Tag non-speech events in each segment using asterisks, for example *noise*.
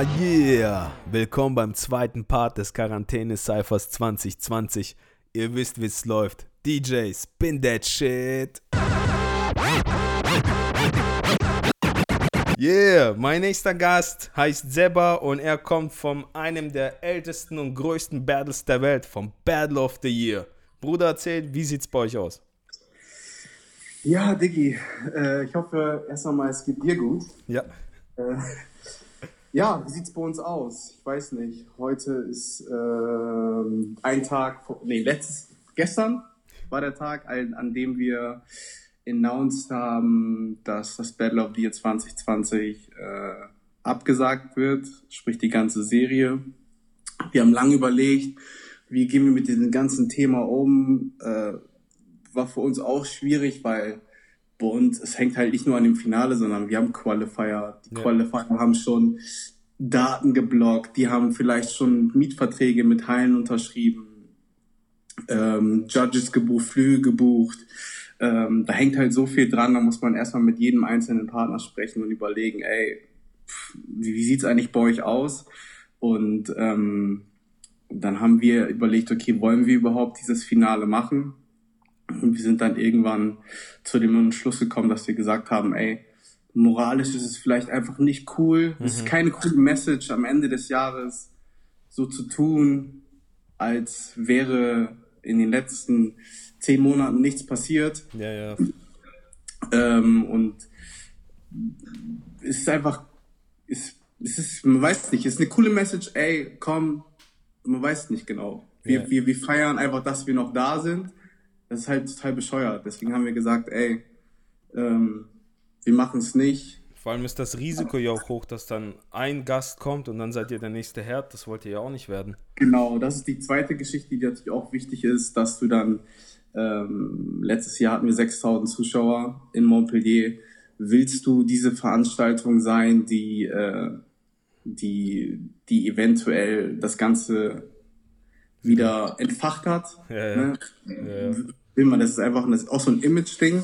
Ah, yeah! Willkommen beim zweiten Part des Quarantäne-Cyphers 2020. Ihr wisst, wie es läuft. DJ, spin that shit! Yeah, mein nächster Gast heißt Seba und er kommt von einem der ältesten und größten Battles der Welt, vom Battle of the Year. Bruder, erzählt, wie sieht's bei euch aus? Ja, Diggi, äh, ich hoffe erst einmal, es geht dir gut. Ja. Äh, ja, wie sieht's bei uns aus? Ich weiß nicht. Heute ist äh, ein Tag, vor, nee, letztes, gestern war der Tag, an, an dem wir announced haben, dass das Battle of the Year 2020 äh, abgesagt wird, sprich die ganze Serie. Wir haben lange überlegt, wie gehen wir mit diesem ganzen Thema um. Äh, war für uns auch schwierig, weil uns, es hängt halt nicht nur an dem Finale, sondern wir haben Qualifier. Die ja. Qualifier haben schon Daten geblockt, die haben vielleicht schon Mietverträge mit Hallen unterschrieben, ähm, Judges gebucht, Flüge gebucht. Ähm, da hängt halt so viel dran, da muss man erstmal mit jedem einzelnen Partner sprechen und überlegen, ey, wie, wie sieht's eigentlich bei euch aus? Und ähm, dann haben wir überlegt, okay, wollen wir überhaupt dieses Finale machen? Und wir sind dann irgendwann zu dem Entschluss gekommen, dass wir gesagt haben, ey, moralisch ist es vielleicht einfach nicht cool. Mhm. Es ist mhm. keine coole Message am Ende des Jahres so zu tun, als wäre in den letzten zehn Monaten nichts passiert. Ja, ja. Ähm, und es ist einfach, es, es ist, man weiß nicht, es ist eine coole Message, ey, komm, man weiß nicht genau. Wir, yeah. wir, wir feiern einfach, dass wir noch da sind. Das ist halt total bescheuert. Deswegen haben wir gesagt, ey, ähm, wir machen es nicht. Vor allem ist das Risiko ja auch hoch, dass dann ein Gast kommt und dann seid ihr der nächste Herd. Das wollt ihr ja auch nicht werden. Genau, das ist die zweite Geschichte, die natürlich auch wichtig ist, dass du dann, ähm, letztes Jahr hatten wir 6000 Zuschauer in Montpellier. Willst du diese Veranstaltung sein, die, äh, die, die eventuell das Ganze wieder entfacht hat? Ja, ja. Ne? Ja, will man, das ist einfach das ist auch so ein Image-Ding,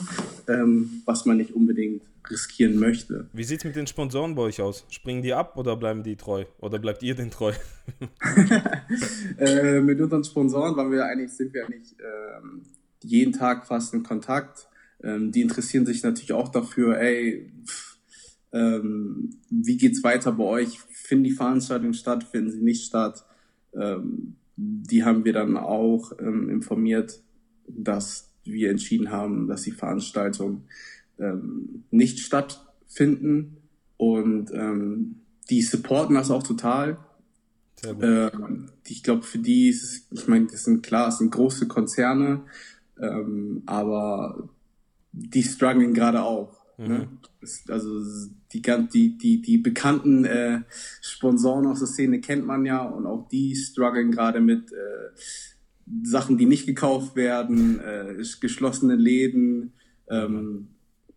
ähm, was man nicht unbedingt riskieren möchte. Wie sieht es mit den Sponsoren bei euch aus? Springen die ab oder bleiben die treu? Oder bleibt ihr den treu? *laughs* äh, mit unseren Sponsoren waren wir eigentlich, sind wir eigentlich ähm, jeden Tag fast in Kontakt. Ähm, die interessieren sich natürlich auch dafür, ey, pff, ähm, wie geht's weiter bei euch? Finden die Veranstaltungen statt? Finden sie nicht statt? Ähm, die haben wir dann auch ähm, informiert, dass wir entschieden haben, dass die Veranstaltung ähm, nicht stattfinden und ähm, die supporten das auch total. Ähm, ich glaube, für die ist es, ich meine, das sind klar, es sind große Konzerne, ähm, aber die strugglen gerade auch. Ne? Mhm. Ne? Also die, die, die, die bekannten äh, Sponsoren aus der Szene kennt man ja und auch die strugglen gerade mit äh, Sachen, die nicht gekauft werden, äh, geschlossene Läden. Ähm,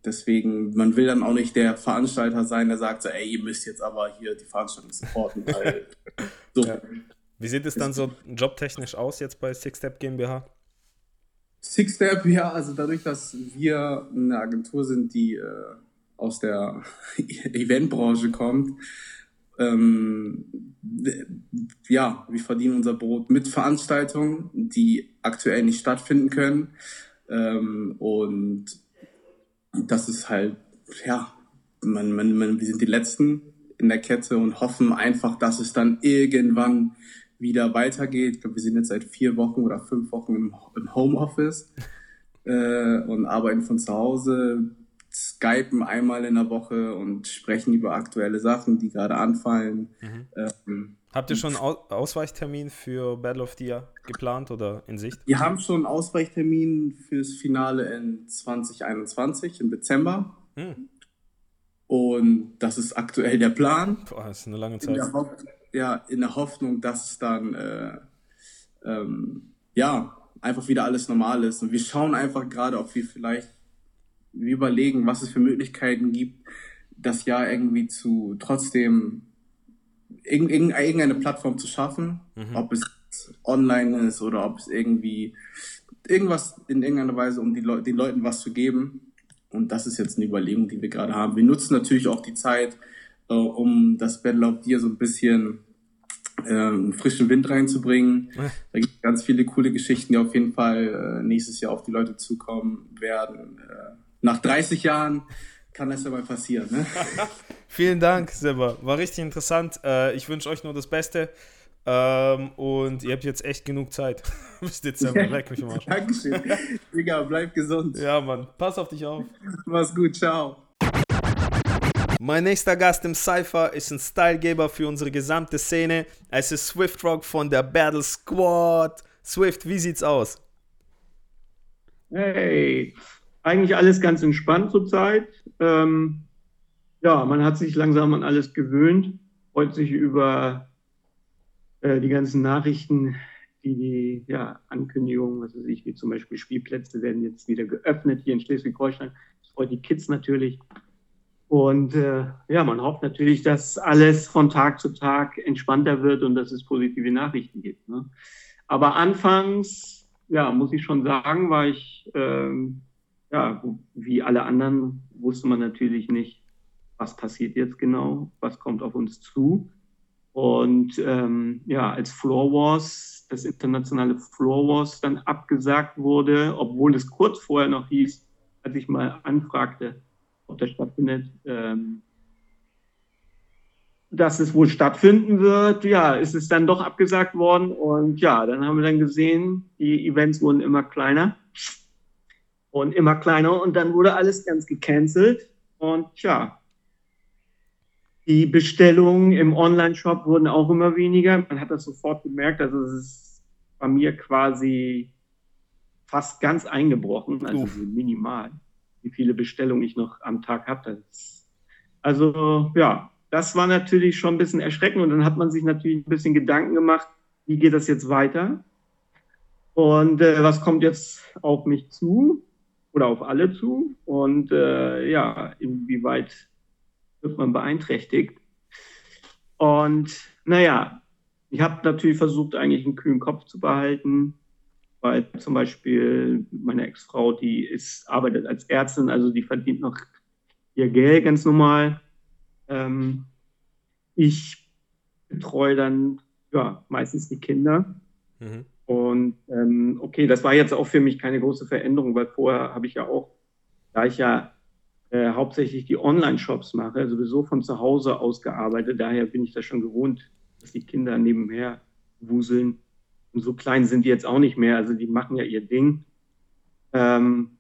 deswegen, man will dann auch nicht der Veranstalter sein, der sagt so, ey, ihr müsst jetzt aber hier die Veranstaltung supporten. Weil, *laughs* so. Ja. Wie sieht es dann so jobtechnisch aus jetzt bei Six Step GmbH? Six Step, ja, also dadurch, dass wir eine Agentur sind, die äh, aus der *laughs* Eventbranche kommt, ähm, ja, wir verdienen unser Brot mit Veranstaltungen, die aktuell nicht stattfinden können. Ähm, und das ist halt, ja, man, man, man, wir sind die Letzten in der Kette und hoffen einfach, dass es dann irgendwann wieder weitergeht. Ich glaube, wir sind jetzt seit vier Wochen oder fünf Wochen im, im Homeoffice äh, und arbeiten von zu Hause, skypen einmal in der Woche und sprechen über aktuelle Sachen, die gerade anfallen. Mhm. Ähm, Habt ihr schon einen Ausweichtermin für Battle of the Year geplant oder in Sicht? Wir haben schon einen Ausweichtermin fürs Finale in 2021 im Dezember. Mhm. Und das ist aktuell der Plan. Boah, das ist eine lange Zeit. In ja, in der Hoffnung, dass es dann äh, ähm, ja einfach wieder alles normal ist. Und wir schauen einfach gerade, ob wir vielleicht überlegen, was es für Möglichkeiten gibt, das Jahr irgendwie zu trotzdem irgendeine Plattform zu schaffen, mhm. ob es online ist oder ob es irgendwie irgendwas in irgendeiner Weise, um die Le den Leuten was zu geben. Und das ist jetzt eine Überlegung, die wir gerade haben. Wir nutzen natürlich auch die Zeit, äh, um das Battle of Deer so ein bisschen äh, frischen Wind reinzubringen. Da gibt es ganz viele coole Geschichten, die auf jeden Fall äh, nächstes Jahr auf die Leute zukommen werden. Äh, nach 30 Jahren kann das ja mal passieren. Ne? *laughs* Vielen Dank, Seba. War richtig interessant. Äh, ich wünsche euch nur das Beste. Ähm, und ihr habt jetzt echt genug Zeit. *laughs* Bis Dezember. Leck mich mal. Dankeschön. Digga, bleib gesund. Ja, Mann. Pass auf dich auf. Mach's gut. Ciao. Mein nächster Gast im Cypher ist ein Stylegeber für unsere gesamte Szene. Es ist Swift Rock von der Battle Squad. Swift, wie sieht's aus? Hey, eigentlich alles ganz entspannt zurzeit. Ähm, ja, man hat sich langsam an alles gewöhnt, freut sich über äh, die ganzen Nachrichten, die die ja, Ankündigungen, was weiß ich, wie zum Beispiel Spielplätze werden jetzt wieder geöffnet hier in Schleswig-Holstein. Das freut die Kids natürlich. Und äh, ja, man hofft natürlich, dass alles von Tag zu Tag entspannter wird und dass es positive Nachrichten gibt. Ne? Aber anfangs, ja, muss ich schon sagen, war ich, ähm, ja, wie alle anderen, wusste man natürlich nicht, was passiert jetzt genau, was kommt auf uns zu. Und ähm, ja, als Floor Wars, das internationale Floor Wars dann abgesagt wurde, obwohl es kurz vorher noch hieß, als ich mal anfragte, ob das stattfindet, ähm, dass es wohl stattfinden wird. Ja, ist es dann doch abgesagt worden und ja, dann haben wir dann gesehen, die Events wurden immer kleiner und immer kleiner und dann wurde alles ganz gecancelt und ja, die Bestellungen im Online-Shop wurden auch immer weniger. Man hat das sofort gemerkt, also es ist bei mir quasi fast ganz eingebrochen, also Uff. minimal wie viele Bestellungen ich noch am Tag habe. Also ja, das war natürlich schon ein bisschen erschreckend und dann hat man sich natürlich ein bisschen Gedanken gemacht, wie geht das jetzt weiter und äh, was kommt jetzt auf mich zu oder auf alle zu und äh, ja, inwieweit wird man beeinträchtigt. Und naja, ich habe natürlich versucht, eigentlich einen kühlen Kopf zu behalten, weil zum Beispiel meine Ex-Frau, die ist, arbeitet als Ärztin, also die verdient noch ihr Geld ganz normal. Ähm, ich betreue dann ja, meistens die Kinder. Mhm. Und ähm, okay, das war jetzt auch für mich keine große Veränderung, weil vorher habe ich ja auch, da ich ja äh, hauptsächlich die Online-Shops mache, sowieso von zu Hause aus gearbeitet, daher bin ich das schon gewohnt, dass die Kinder nebenher wuseln. Und so klein sind die jetzt auch nicht mehr. Also die machen ja ihr Ding. Ähm,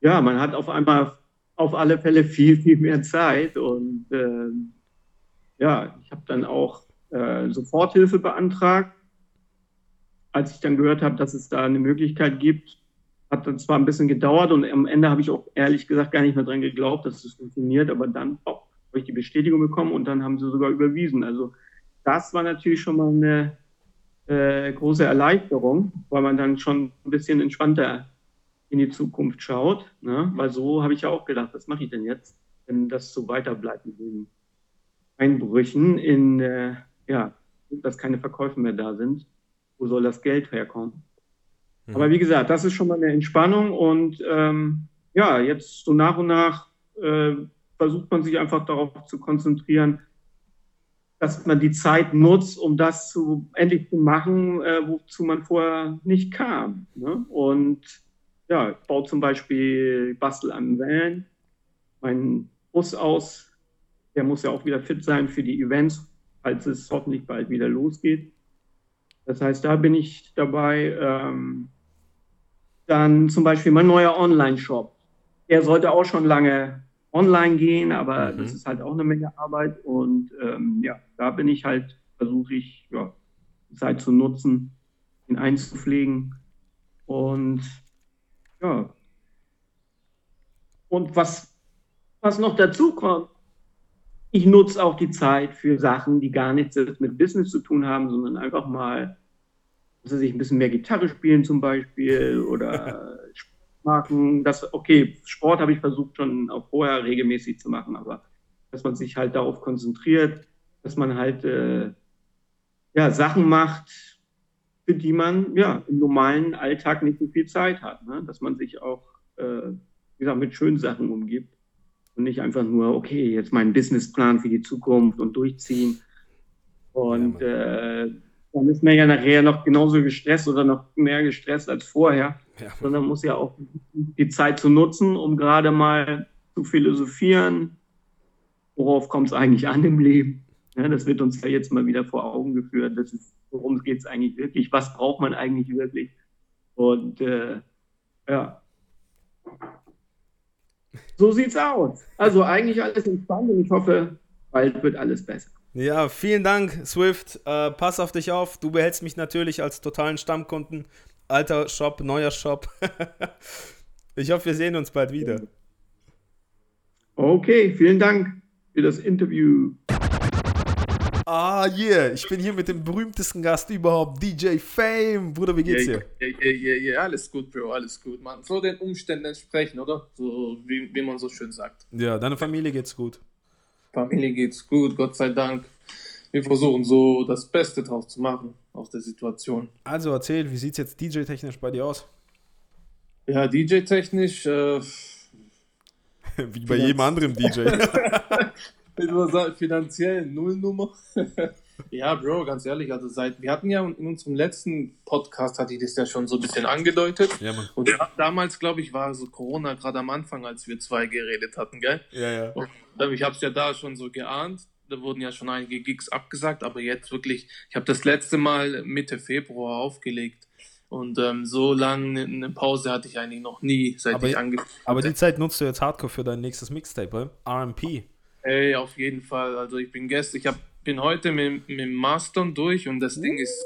ja, man hat auf einmal auf alle Fälle viel, viel mehr Zeit. Und äh, ja, ich habe dann auch äh, Soforthilfe beantragt. Als ich dann gehört habe, dass es da eine Möglichkeit gibt, hat dann zwar ein bisschen gedauert und am Ende habe ich auch ehrlich gesagt gar nicht mehr dran geglaubt, dass es funktioniert, aber dann oh, habe ich die Bestätigung bekommen und dann haben sie sogar überwiesen. Also das war natürlich schon mal eine äh, große Erleichterung, weil man dann schon ein bisschen entspannter in die Zukunft schaut. Ne? Weil so habe ich ja auch gedacht, was mache ich denn jetzt, wenn das so weiter bleibt mit den Einbrüchen in, äh, ja, dass keine Verkäufe mehr da sind. Wo soll das Geld herkommen? Mhm. Aber wie gesagt, das ist schon mal eine Entspannung und ähm, ja, jetzt so nach und nach äh, versucht man sich einfach darauf zu konzentrieren, dass man die Zeit nutzt, um das zu, endlich zu machen, äh, wozu man vorher nicht kam. Ne? Und ja, ich baue zum Beispiel, bastel am Van, meinen Bus aus. Der muss ja auch wieder fit sein für die Events, als es hoffentlich bald wieder losgeht. Das heißt, da bin ich dabei. Ähm, dann zum Beispiel mein neuer Online-Shop. Der sollte auch schon lange online gehen, aber mhm. das ist halt auch eine Menge Arbeit. Und ähm, ja, da bin ich halt, versuche ich, ja, die Zeit zu nutzen, ihn einzupflegen. Und ja. Und was, was noch dazu kommt, ich nutze auch die Zeit für Sachen, die gar nichts mit Business zu tun haben, sondern einfach mal, dass ich ein bisschen mehr Gitarre spielen zum Beispiel *laughs* oder machen. Das, okay, Sport habe ich versucht schon auch vorher regelmäßig zu machen, aber dass man sich halt darauf konzentriert, dass man halt äh, ja, Sachen macht, für die man ja im normalen Alltag nicht so viel Zeit hat. Ne? Dass man sich auch, äh, wie gesagt, mit schönen Sachen umgibt Und nicht einfach nur, okay, jetzt meinen Businessplan für die Zukunft und durchziehen. Und ja, äh, dann ist man ja nachher noch genauso gestresst oder noch mehr gestresst als vorher. Ja. Sondern muss ja auch die Zeit zu nutzen, um gerade mal zu philosophieren, worauf kommt es eigentlich an im Leben. Ja, das wird uns ja jetzt mal wieder vor Augen geführt. Das ist, worum geht es eigentlich wirklich? Was braucht man eigentlich wirklich? Und äh, ja, so sieht's aus. Also eigentlich alles entspannt und ich hoffe, bald wird alles besser. Ja, vielen Dank, Swift. Äh, pass auf dich auf. Du behältst mich natürlich als totalen Stammkunden. Alter Shop, neuer Shop. *laughs* ich hoffe, wir sehen uns bald wieder. Okay, vielen Dank für das Interview. Ah, yeah, ich bin hier mit dem berühmtesten Gast überhaupt, DJ Fame. Bruder, wie geht's dir? Ja, ja, ja, ja, alles gut, Bro, alles gut, man. So den Umständen entsprechen, oder? So, wie, wie man so schön sagt. Ja, deiner Familie geht's gut. Familie geht's gut, Gott sei Dank. Wir versuchen so das Beste draus zu machen aus der Situation. Also erzähl, wie sieht's jetzt DJ-technisch bei dir aus? Ja, DJ-technisch. Äh, wie bei jedem anderen DJ. sagen, *laughs* finanziell Nullnummer. *laughs* ja, Bro, ganz ehrlich, also seit, wir hatten ja in unserem letzten Podcast, hatte ich das ja schon so ein bisschen angedeutet. Ja, Mann. Und damals, glaube ich, war so Corona gerade am Anfang, als wir zwei geredet hatten, gell? Ja, ja. Und ich habe es ja da schon so geahnt. Da wurden ja schon einige Gigs abgesagt, aber jetzt wirklich, ich habe das letzte Mal Mitte Februar aufgelegt. Und ähm, so lange eine Pause hatte ich eigentlich noch nie, seit aber, ich angefangen habe. Aber die Zeit nutzt du jetzt hardcore für dein nächstes Mixtape, RMP. Ey, auf jeden Fall. Also ich bin gestern, ich hab, bin heute mit, mit dem Mastern durch und das Ding ist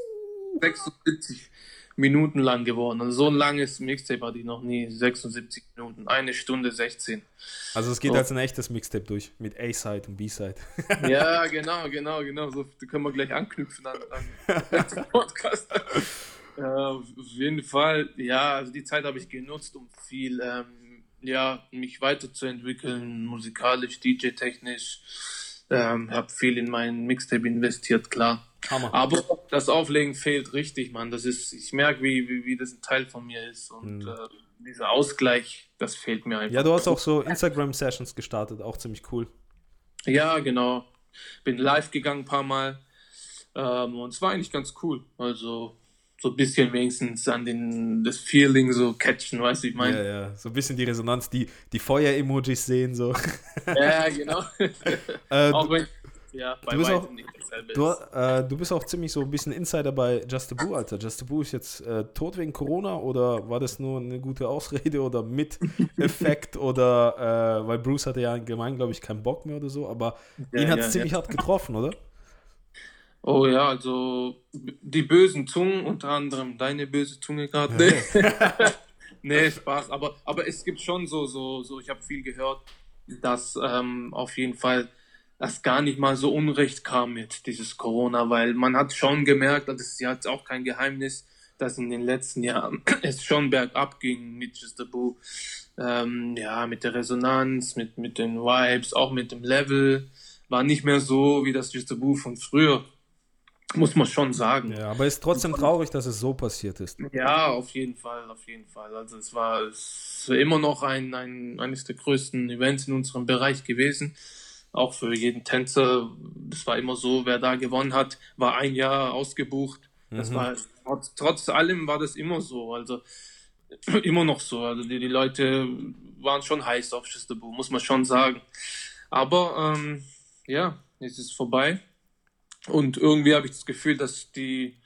76 Minuten lang geworden. Also so ein langes Mixtape hatte ich noch nie. 76 Minuten, eine Stunde 16. Also es geht oh. als ein echtes Mixtape durch, mit A-Side und B-Side. *laughs* Ja, genau, genau, genau. So können wir gleich anknüpfen an, an den *laughs* Podcast. Ja, auf jeden Fall, ja, also die Zeit habe ich genutzt, um viel ähm, ja, mich weiterzuentwickeln, musikalisch, DJ-technisch. Ähm, habe viel in meinen Mixtape investiert, klar. Hammer. Aber das Auflegen fehlt richtig, Mann. Das ist, ich merke, wie, wie, wie das ein Teil von mir ist. Und mhm. äh, dieser Ausgleich, das fehlt mir einfach. Ja, du hast auch so Instagram-Sessions gestartet, auch ziemlich cool. Ja, genau. Bin live gegangen ein paar Mal. Ähm, und es war eigentlich ganz cool. Also so ein bisschen wenigstens an den, das Feeling so catchen, weißt du, ich meine. Ja, ja, so ein bisschen die Resonanz, die, die Feuer-Emojis sehen, so. *laughs* Ja, genau. *laughs* äh, auch wenn, ja, bei du bist auch, nicht du, äh, du bist auch ziemlich so ein bisschen Insider bei Just a Boo, Alter. Just a Boo ist jetzt äh, tot wegen Corona oder war das nur eine gute Ausrede oder mit *laughs* Effekt oder, äh, weil Bruce hatte ja allgemein, glaube ich, keinen Bock mehr oder so, aber ja, ihn hat es ja, ziemlich ja. hart getroffen, oder? Oh ja, also die bösen Zungen, unter anderem deine böse Zunge gerade. Nee. *laughs* nee, Spaß. Aber, aber es gibt schon so, so, so, ich habe viel gehört, dass ähm, auf jeden Fall das gar nicht mal so unrecht kam mit dieses Corona, weil man hat schon gemerkt, das ist ja jetzt auch kein Geheimnis, dass in den letzten Jahren *clears throat* es schon bergab ging mit Just a Boo. Ähm, ja, mit der Resonanz, mit, mit den Vibes, auch mit dem Level. War nicht mehr so wie das Just a Boo von früher muss man schon sagen. Ja, aber es ist trotzdem traurig, dass es so passiert ist. Ja, auf jeden Fall, auf jeden Fall. Also es war, es war immer noch ein, ein, eines der größten Events in unserem Bereich gewesen. Auch für jeden Tänzer. Das war immer so, wer da gewonnen hat, war ein Jahr ausgebucht. Das mhm. war, trotz, trotz allem war das immer so. Also *clears throat* immer noch so. Also die, die Leute waren schon heiß auf Schistebu, muss man schon sagen. Aber ähm, ja, jetzt ist es vorbei. Und irgendwie habe ich das Gefühl, dass die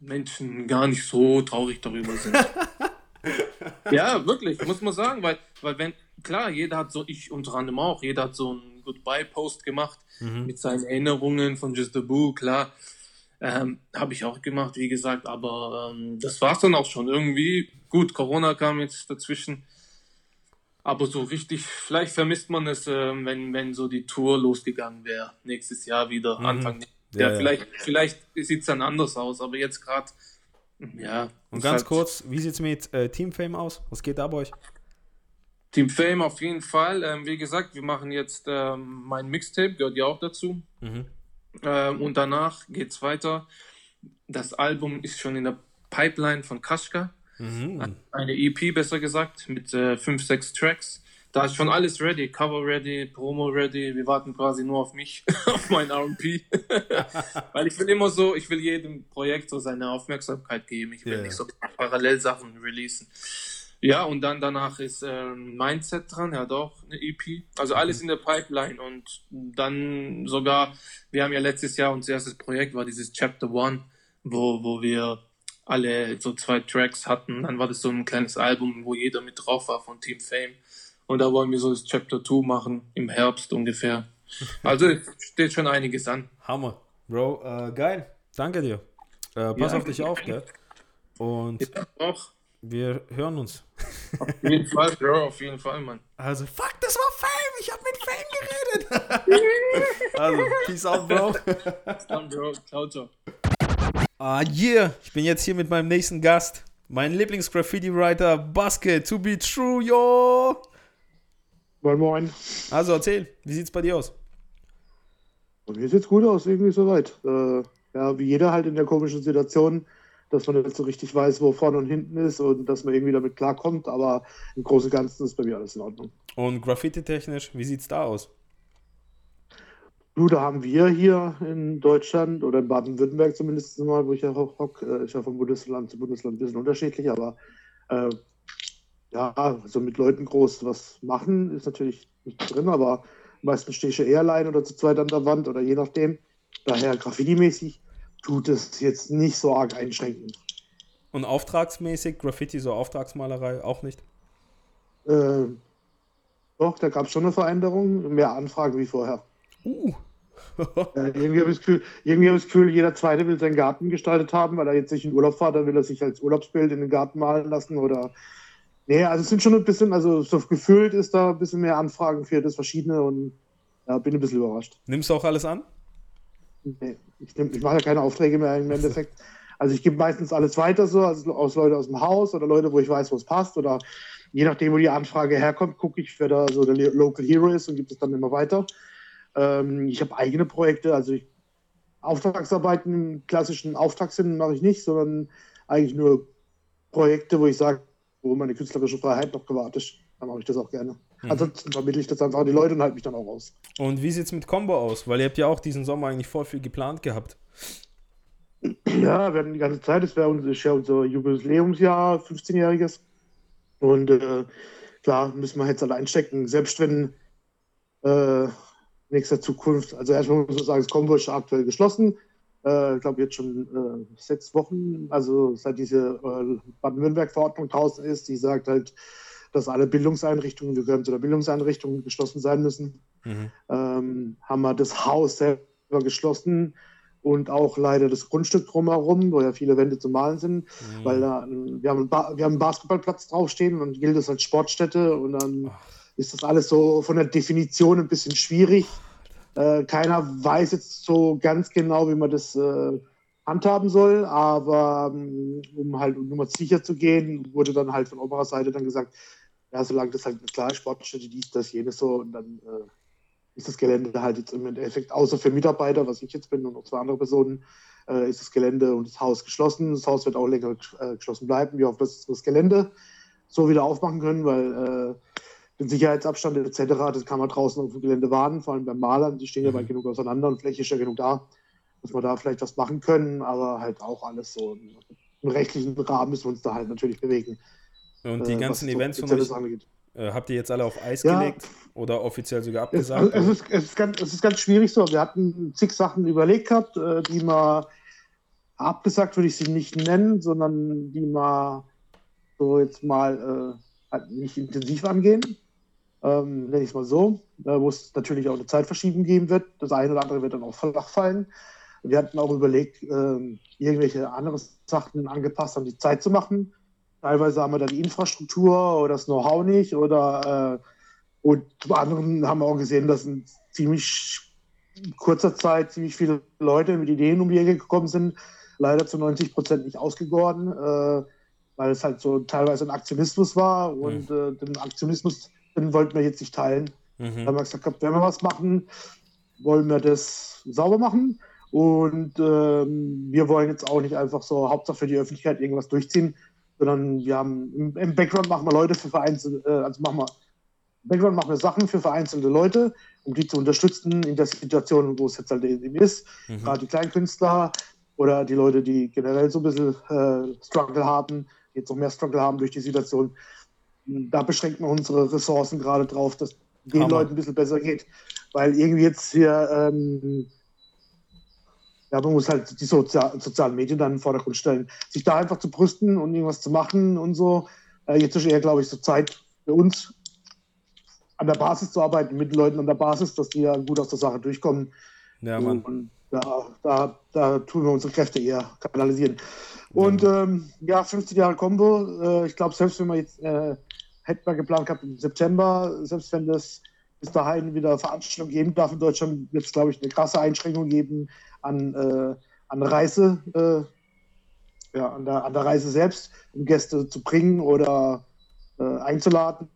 Menschen gar nicht so traurig darüber sind. *laughs* ja, wirklich, muss man sagen, weil, weil wenn, klar, jeder hat so, ich unter anderem auch, jeder hat so einen Goodbye-Post gemacht mhm. mit seinen Erinnerungen von Just a Boo, klar. Ähm, habe ich auch gemacht, wie gesagt, aber ähm, das war es dann auch schon irgendwie. Gut, Corona kam jetzt dazwischen. Aber so richtig, vielleicht vermisst man es, äh, wenn, wenn so die Tour losgegangen wäre. Nächstes Jahr wieder, mhm. Anfang ja, ja, vielleicht, vielleicht sieht es dann anders aus, aber jetzt gerade, ja. Und ganz halt kurz, wie sieht es mit äh, Team Fame aus? Was geht da bei euch? Team Fame auf jeden Fall. Ähm, wie gesagt, wir machen jetzt ähm, mein Mixtape, gehört ja auch dazu. Mhm. Ähm, und danach geht es weiter. Das Album ist schon in der Pipeline von Kaschka. Mhm. Eine EP, besser gesagt, mit äh, fünf, sechs Tracks. Da ist schon alles ready, Cover ready, Promo ready. Wir warten quasi nur auf mich, *laughs* auf mein RP. *laughs* Weil ich will immer so, ich will jedem Projekt so seine Aufmerksamkeit geben. Ich will yeah. nicht so parallel Sachen releasen. Ja, und dann danach ist ähm, Mindset dran, ja doch, eine EP. Also alles in der Pipeline und dann sogar, wir haben ja letztes Jahr unser erstes Projekt war dieses Chapter One, wo, wo wir alle so zwei Tracks hatten. Dann war das so ein kleines Album, wo jeder mit drauf war von Team Fame. Und da wollen wir so das Chapter 2 machen, im Herbst ungefähr. *laughs* Also steht schon einiges an. Hammer. Bro, äh, geil. Danke dir. Äh, pass ja, auf dich auf, gell? Und ja, auch. wir hören uns. Auf jeden *laughs* Fall, Bro, auf jeden Fall, Mann. Also, fuck, das war Fame. Ich hab mit Fame geredet. *laughs* also, peace out, Bro. Bis dann, Bro. Ciao, ciao. Ah, yeah. Ich bin jetzt hier mit meinem nächsten Gast. Mein Lieblings-Graffiti-Writer, Basket, to be true, yo. Moin, moin. Also erzähl, wie sieht's bei dir aus? Bei mir sieht's gut aus, irgendwie soweit. Äh, ja, wie jeder halt in der komischen Situation, dass man nicht so richtig weiß, wo vorne und hinten ist und dass man irgendwie damit klarkommt, aber im Großen und Ganzen ist bei mir alles in Ordnung. Und Graffiti-technisch, wie sieht's da aus? Du, da haben wir hier in Deutschland oder in Baden-Württemberg zumindest mal, wo ich ja hock, äh, ist ja von Bundesland zu Bundesland ein bisschen unterschiedlich, aber äh, ja, also mit Leuten groß was machen ist natürlich nicht drin, aber meistens stehe ich eher allein oder zu zweit an der Wand oder je nachdem. Daher Graffiti-mäßig tut es jetzt nicht so arg einschränken. Und auftragsmäßig, Graffiti, so Auftragsmalerei auch nicht? Äh, doch, da gab es schon eine Veränderung, mehr Anfragen wie vorher. Uh. ja, *laughs* irgendwie habe ich, das Gefühl, ich das Gefühl, jeder Zweite will seinen Garten gestaltet haben, weil er jetzt nicht in Urlaub fährt, dann will er sich als Urlaubsbild in den Garten malen lassen oder Nee, also es sind schon ein bisschen, also so gefühlt ist da ein bisschen mehr Anfragen für das Verschiedene und ja, bin ein bisschen überrascht. Nimmst du auch alles an? Nee, ich, ich mache ja keine Aufträge mehr im Endeffekt. Also ich gebe meistens alles weiter so, also aus Leute aus dem Haus oder Leute, wo ich weiß, wo es passt oder je nachdem, wo die Anfrage herkommt, gucke ich, wer da so der Local Hero ist und gebe es dann immer weiter. Ähm, ich habe eigene Projekte, also ich, Auftragsarbeiten im klassischen Auftragssinn mache ich nicht, sondern eigentlich nur Projekte, wo ich sage, wo meine künstlerische Freiheit noch gewahrt ist, dann mache ich das auch gerne. Mhm. Ansonsten vermittle ich das einfach an die Leute und halte mich dann auch aus. Und wie sieht es mit Combo aus? Weil ihr habt ja auch diesen Sommer eigentlich voll viel geplant gehabt. Ja, wir hatten die ganze Zeit, es wäre unser, ja unser Jubiläumsjahr, 15-jähriges. Und äh, klar, müssen wir jetzt alle einstecken. Selbst wenn äh, nächster Zukunft, also erstmal muss man sagen, das Combo ist aktuell geschlossen äh, ich glaube jetzt schon äh, sechs Wochen, also seit diese äh, Baden-Württemberg-Verordnung draußen ist, die sagt halt, dass alle Bildungseinrichtungen, wir gehören zu der Bildungseinrichtung, geschlossen sein müssen. Mhm. Ähm, haben wir das Haus selber geschlossen und auch leider das Grundstück drumherum, wo ja viele Wände zu malen sind, mhm. weil da, wir, haben wir haben einen Basketballplatz draufstehen und gilt das als Sportstätte und dann Ach. ist das alles so von der Definition ein bisschen schwierig. Äh, keiner weiß jetzt so ganz genau, wie man das äh, handhaben soll, aber ähm, um halt um Nummer sicher zu gehen, wurde dann halt von unserer Seite dann gesagt, ja, solange das halt eine klare Sportstätte, dies, das, jenes so, und dann äh, ist das Gelände halt jetzt im Endeffekt, außer für Mitarbeiter, was ich jetzt bin und noch zwei andere Personen, äh, ist das Gelände und das Haus geschlossen. Das Haus wird auch länger äh, geschlossen bleiben. Wir hoffen, dass wir das Gelände so wieder aufmachen können, weil äh, den Sicherheitsabstand etc., das kann man draußen auf dem Gelände warten, vor allem beim Malern, die stehen ja mhm. weit genug auseinander und Fläche ist ja genug da, dass wir da vielleicht was machen können, aber halt auch alles so im rechtlichen Rahmen müssen wir uns da halt natürlich bewegen. Und die äh, ganzen Events von euch, äh, habt ihr jetzt alle auf Eis ja, gelegt oder offiziell sogar abgesagt? Es, es, ist, es, ist ganz, es ist ganz schwierig so. Wir hatten zig Sachen überlegt gehabt, äh, die mal abgesagt würde ich sie nicht nennen, sondern die mal so jetzt mal äh, halt nicht intensiv angehen ähm, nenne ich es mal so, äh, wo es natürlich auch eine Zeitverschiebung geben wird. Das eine oder andere wird dann auch flach fallen. Wir hatten auch überlegt, äh, irgendwelche andere Sachen angepasst an die Zeit zu machen. Teilweise haben wir da die Infrastruktur oder das Know-how nicht oder äh, und zum anderen haben wir auch gesehen, dass in ziemlich kurzer Zeit ziemlich viele Leute mit Ideen um die Ecke gekommen sind, leider zu 90 Prozent nicht ausgegorden, äh, weil es halt so teilweise ein Aktionismus war und mhm. äh, den Aktionismus den wollten wir jetzt nicht teilen. Mhm. Da haben wir gesagt, wenn wir was machen, wollen wir das sauber machen. Und ähm, wir wollen jetzt auch nicht einfach so Hauptsache für die Öffentlichkeit irgendwas durchziehen, sondern wir haben im, im Background machen wir Leute für Vereins, äh, also machen wir Background machen wir Sachen für vereinzelte Leute, um die zu unterstützen in der Situation, wo es jetzt halt eben ist. Mhm. Gerade die Kleinkünstler oder die Leute, die generell so ein bisschen äh, Struggle haben, jetzt noch mehr Struggle haben durch die Situation. Da beschränken wir unsere Ressourcen gerade drauf, dass den Hammer. Leuten ein bisschen besser geht. Weil irgendwie jetzt hier, ähm, ja, man muss halt die Sozial sozialen Medien dann in den Vordergrund stellen. Sich da einfach zu brüsten und irgendwas zu machen und so. Äh, jetzt ist eher, glaube ich, so Zeit für uns, an der Basis zu arbeiten, mit Leuten an der Basis, dass die ja gut aus der Sache durchkommen. Ja, Mann. Und da, da, da tun wir unsere Kräfte eher kanalisieren. Und ja, ähm, ja 15 Jahre Combo. Äh, ich glaube, selbst wenn wir jetzt, äh, hätten wir geplant gehabt im September, selbst wenn das bis dahin wieder Veranstaltungen geben darf in Deutschland, wird es, glaube ich, eine krasse Einschränkung geben an, äh, an Reise, äh, ja, an der, an der Reise selbst, um Gäste zu bringen oder äh, einzuladen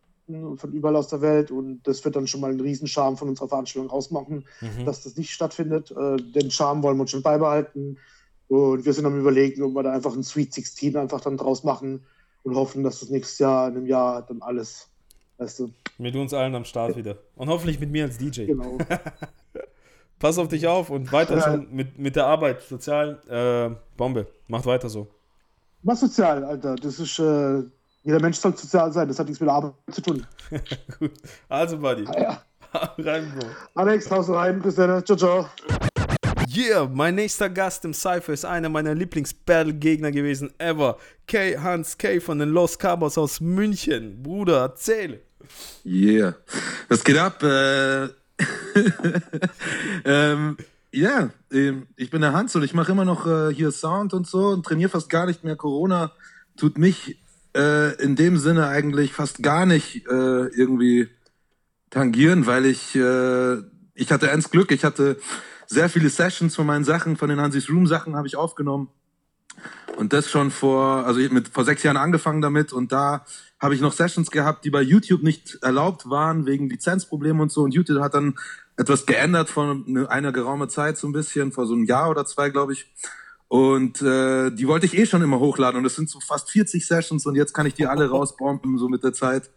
von überall aus der Welt und das wird dann schon mal einen Riesenscharme von unserer Veranstaltung ausmachen, mhm. dass das nicht stattfindet. Äh, den Charme wollen wir uns schon beibehalten und wir sind am überlegen, ob wir da einfach ein Sweet 16 einfach dann draus machen und hoffen, dass das nächstes Jahr in einem Jahr dann alles, weißt du. Mit uns allen am Start wieder und hoffentlich mit mir als DJ. Genau. *laughs* Pass auf dich auf und weiter schon mit, mit der Arbeit, sozial, äh, Bombe. Macht weiter so. Was sozial, Alter? Das ist äh, jeder Mensch soll sozial sein, das hat nichts mit Arbeit zu tun. *laughs* Gut. Also, Buddy. Ah, ja. *laughs* rein, Bro. Alex, haus rein. Bis dann. Ciao, ciao. Yeah, mein nächster Gast im Cypher ist einer meiner Lieblings-Battle-Gegner gewesen ever. K. Hans K. von den Los Cabos aus München. Bruder, erzähl. Yeah. Was geht ab? Äh, *laughs* ähm, ja, ähm, ich bin der Hans und ich mache immer noch äh, hier Sound und so und trainiere fast gar nicht mehr. Corona tut mich äh, in dem Sinne eigentlich fast gar nicht äh, irgendwie tangieren, weil ich, äh, ich hatte ernst Glück, ich hatte sehr viele Sessions von meinen Sachen, von den Hansis Room Sachen habe ich aufgenommen. Und das schon vor, also mit vor sechs Jahren angefangen damit und da habe ich noch Sessions gehabt, die bei YouTube nicht erlaubt waren wegen Lizenzproblemen und so. Und YouTube hat dann etwas geändert vor einer geraumer Zeit, so ein bisschen, vor so einem Jahr oder zwei, glaube ich. Und äh, die wollte ich eh schon immer hochladen und es sind so fast 40 Sessions und jetzt kann ich die alle rausbomben, so mit der Zeit.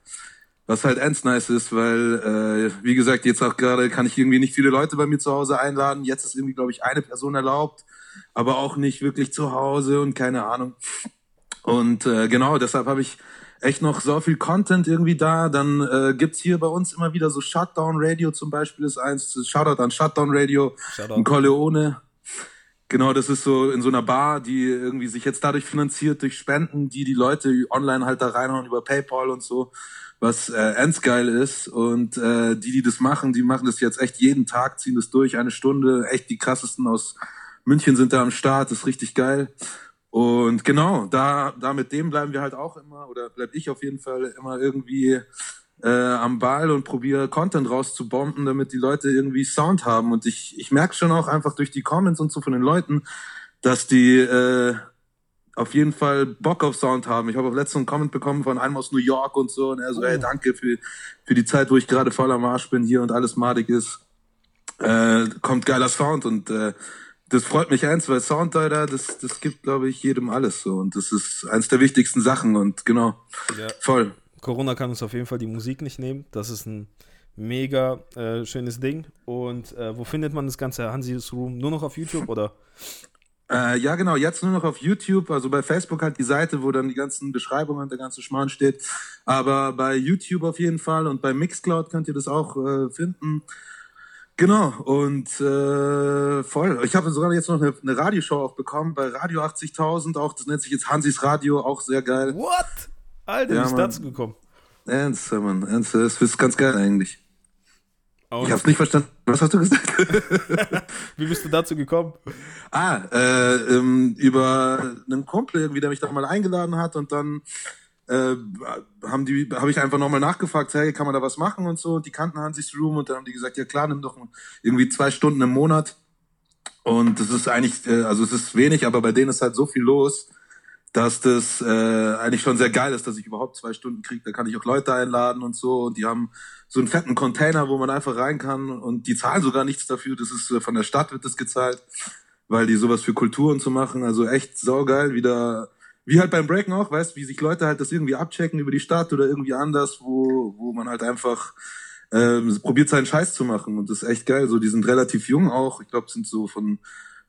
Was halt ends nice ist, weil, äh, wie gesagt, jetzt auch gerade kann ich irgendwie nicht viele Leute bei mir zu Hause einladen. Jetzt ist irgendwie, glaube ich, eine Person erlaubt, aber auch nicht wirklich zu Hause und keine Ahnung. Und äh, genau, deshalb habe ich echt noch so viel Content irgendwie da. Dann äh, gibt's hier bei uns immer wieder so Shutdown Radio zum Beispiel ist eins. Shoutout an Shutdown Radio Shoutout. in Corleone. Genau, das ist so in so einer Bar, die irgendwie sich jetzt dadurch finanziert durch Spenden, die die Leute online halt da reinhauen über PayPal und so, was äh, ernst geil ist. Und äh, die, die das machen, die machen das jetzt echt jeden Tag, ziehen das durch, eine Stunde. Echt die krassesten aus München sind da am Start, ist richtig geil. Und genau, da, da mit dem bleiben wir halt auch immer, oder bleib ich auf jeden Fall immer irgendwie äh, am Ball und probiere Content rauszubomben, damit die Leute irgendwie Sound haben. Und ich, ich merke schon auch einfach durch die Comments und so von den Leuten, dass die äh, auf jeden Fall Bock auf Sound haben. Ich habe auch letztens einen Comment bekommen von einem aus New York und so. Und er so, oh. hey, danke für, für die Zeit, wo ich gerade voll am Arsch bin hier und alles madig ist. Äh, kommt geiler Sound und äh, das freut mich eins, weil Sound, Alter, das, das gibt, glaube ich, jedem alles so. Und das ist eins der wichtigsten Sachen und genau, ja. voll. Corona kann uns auf jeden Fall die Musik nicht nehmen. Das ist ein mega äh, schönes Ding. Und äh, wo findet man das ganze Hansis Room? Nur noch auf YouTube oder? Äh, ja, genau, jetzt nur noch auf YouTube. Also bei Facebook halt die Seite, wo dann die ganzen Beschreibungen und der ganze Schmarrn steht. Aber bei YouTube auf jeden Fall und bei Mixcloud könnt ihr das auch äh, finden. Genau, und äh, voll. Ich habe sogar jetzt noch eine, eine Radioshow auch bekommen bei Radio 80.000, auch das nennt sich jetzt Hansis Radio, auch sehr geil. What? Alter, ja, wie ist dazu gekommen? Ernst, Mann, ernst, das ist ganz geil eigentlich. Oh. Ich hab's nicht verstanden. Was hast du gesagt? *laughs* wie bist du dazu gekommen? Ah, äh, ähm, über einen Kumpel irgendwie, der mich da mal eingeladen hat und dann äh, haben die, habe ich einfach nochmal nachgefragt, hey, kann man da was machen und so. Und die kannten Hansis Room und dann haben die gesagt, ja klar, nimm doch irgendwie zwei Stunden im Monat. Und das ist eigentlich, äh, also es ist wenig, aber bei denen ist halt so viel los dass das äh, eigentlich schon sehr geil ist, dass ich überhaupt zwei Stunden kriege. Da kann ich auch Leute einladen und so. Und die haben so einen fetten Container, wo man einfach rein kann. Und die zahlen sogar nichts dafür. Das ist äh, von der Stadt wird das gezahlt, weil die sowas für Kulturen zu machen. Also echt saugeil, wieder wie halt beim Breaken auch, weißt, wie sich Leute halt das irgendwie abchecken über die Stadt oder irgendwie anders, wo, wo man halt einfach ähm, probiert seinen Scheiß zu machen und das ist echt geil. So, die sind relativ jung auch. Ich glaube, sind so von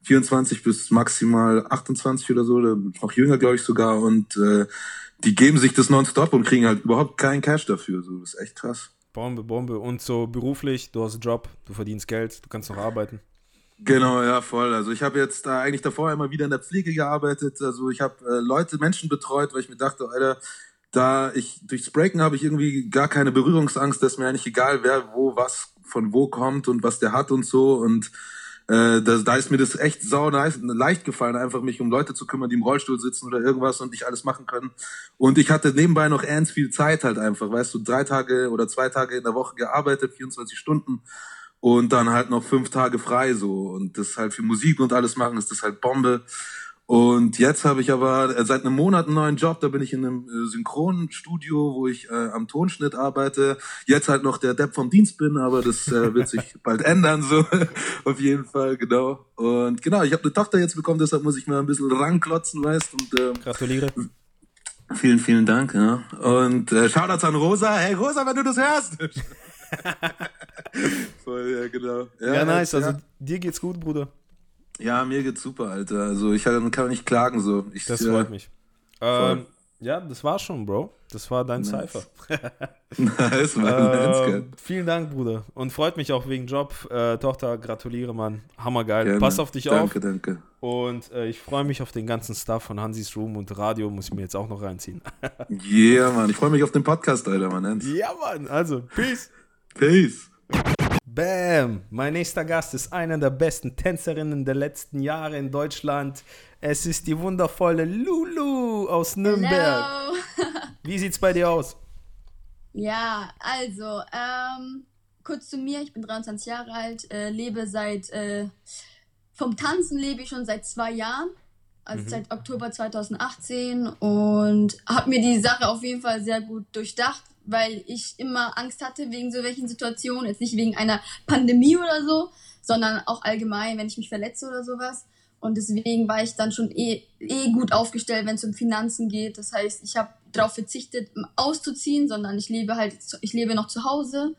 24 bis maximal 28 oder so, oder noch jünger, glaube ich sogar. Und äh, die geben sich das nonstop und kriegen halt überhaupt keinen Cash dafür. So, das ist echt krass. Bombe, Bombe. Und so beruflich, du hast einen Job, du verdienst Geld, du kannst noch arbeiten. Genau, ja, voll. Also ich habe jetzt äh, eigentlich davor immer wieder in der Pflege gearbeitet. Also ich habe äh, Leute, Menschen betreut, weil ich mir dachte, Alter, da ich durchs Breaken habe ich irgendwie gar keine Berührungsangst, dass mir eigentlich egal, wer wo was von wo kommt und was der hat und so. Und äh, da, da ist mir das echt sau leicht gefallen, einfach mich um Leute zu kümmern, die im Rollstuhl sitzen oder irgendwas und nicht alles machen können. Und ich hatte nebenbei noch ernst viel Zeit halt einfach, weißt du, drei Tage oder zwei Tage in der Woche gearbeitet, 24 Stunden und dann halt noch fünf Tage frei so und das halt für Musik und alles machen ist das halt Bombe. Und jetzt habe ich aber äh, seit einem Monat einen neuen Job. Da bin ich in einem äh, Synchronstudio, wo ich äh, am Tonschnitt arbeite. Jetzt halt noch der Depp vom Dienst bin, aber das äh, wird sich *laughs* bald ändern, so *laughs* auf jeden Fall, genau. Und genau, ich habe eine Tochter jetzt bekommen, deshalb muss ich mal ein bisschen ranklotzen, weißt und ähm, Gratuliere. Vielen, vielen Dank, ja. Und äh, Shoutouts an Rosa. Hey Rosa, wenn du das hörst. *laughs* Voll, ja, genau. Ja, ja nice. Also dir geht's gut, Bruder. Ja, mir geht's super, Alter. Also ich kann nicht klagen so. Ich, das freut äh, mich. Ähm, ja, das war schon, Bro. Das war dein nice. Cypher. *laughs* *laughs* nice, man. Ähm, vielen Dank, Bruder. Und freut mich auch wegen Job. Äh, Tochter, gratuliere, Mann. Hammergeil. Gerne. Pass auf dich danke, auf. Danke, danke. Und äh, ich freue mich auf den ganzen Stuff von Hansis Room und Radio. Muss ich mir jetzt auch noch reinziehen. *laughs* yeah, Mann. Ich freue mich auf den Podcast, Alter, Mann. Ja, Mann. Also, peace. Peace. Bam! Mein nächster Gast ist eine der besten Tänzerinnen der letzten Jahre in Deutschland. Es ist die wundervolle Lulu aus Nürnberg. Hello. Wie sieht's bei dir aus? Ja, also, ähm, kurz zu mir, ich bin 23 Jahre alt, äh, lebe seit, äh, vom Tanzen lebe ich schon seit zwei Jahren, also mhm. seit Oktober 2018 und habe mir die Sache auf jeden Fall sehr gut durchdacht, weil ich immer Angst hatte wegen so welchen Situationen, jetzt nicht wegen einer Pandemie oder so, sondern auch allgemein, wenn ich mich verletze oder sowas. Und deswegen war ich dann schon eh, eh gut aufgestellt, wenn es um Finanzen geht. Das heißt, ich habe darauf verzichtet, auszuziehen, sondern ich lebe halt, ich lebe noch zu Hause.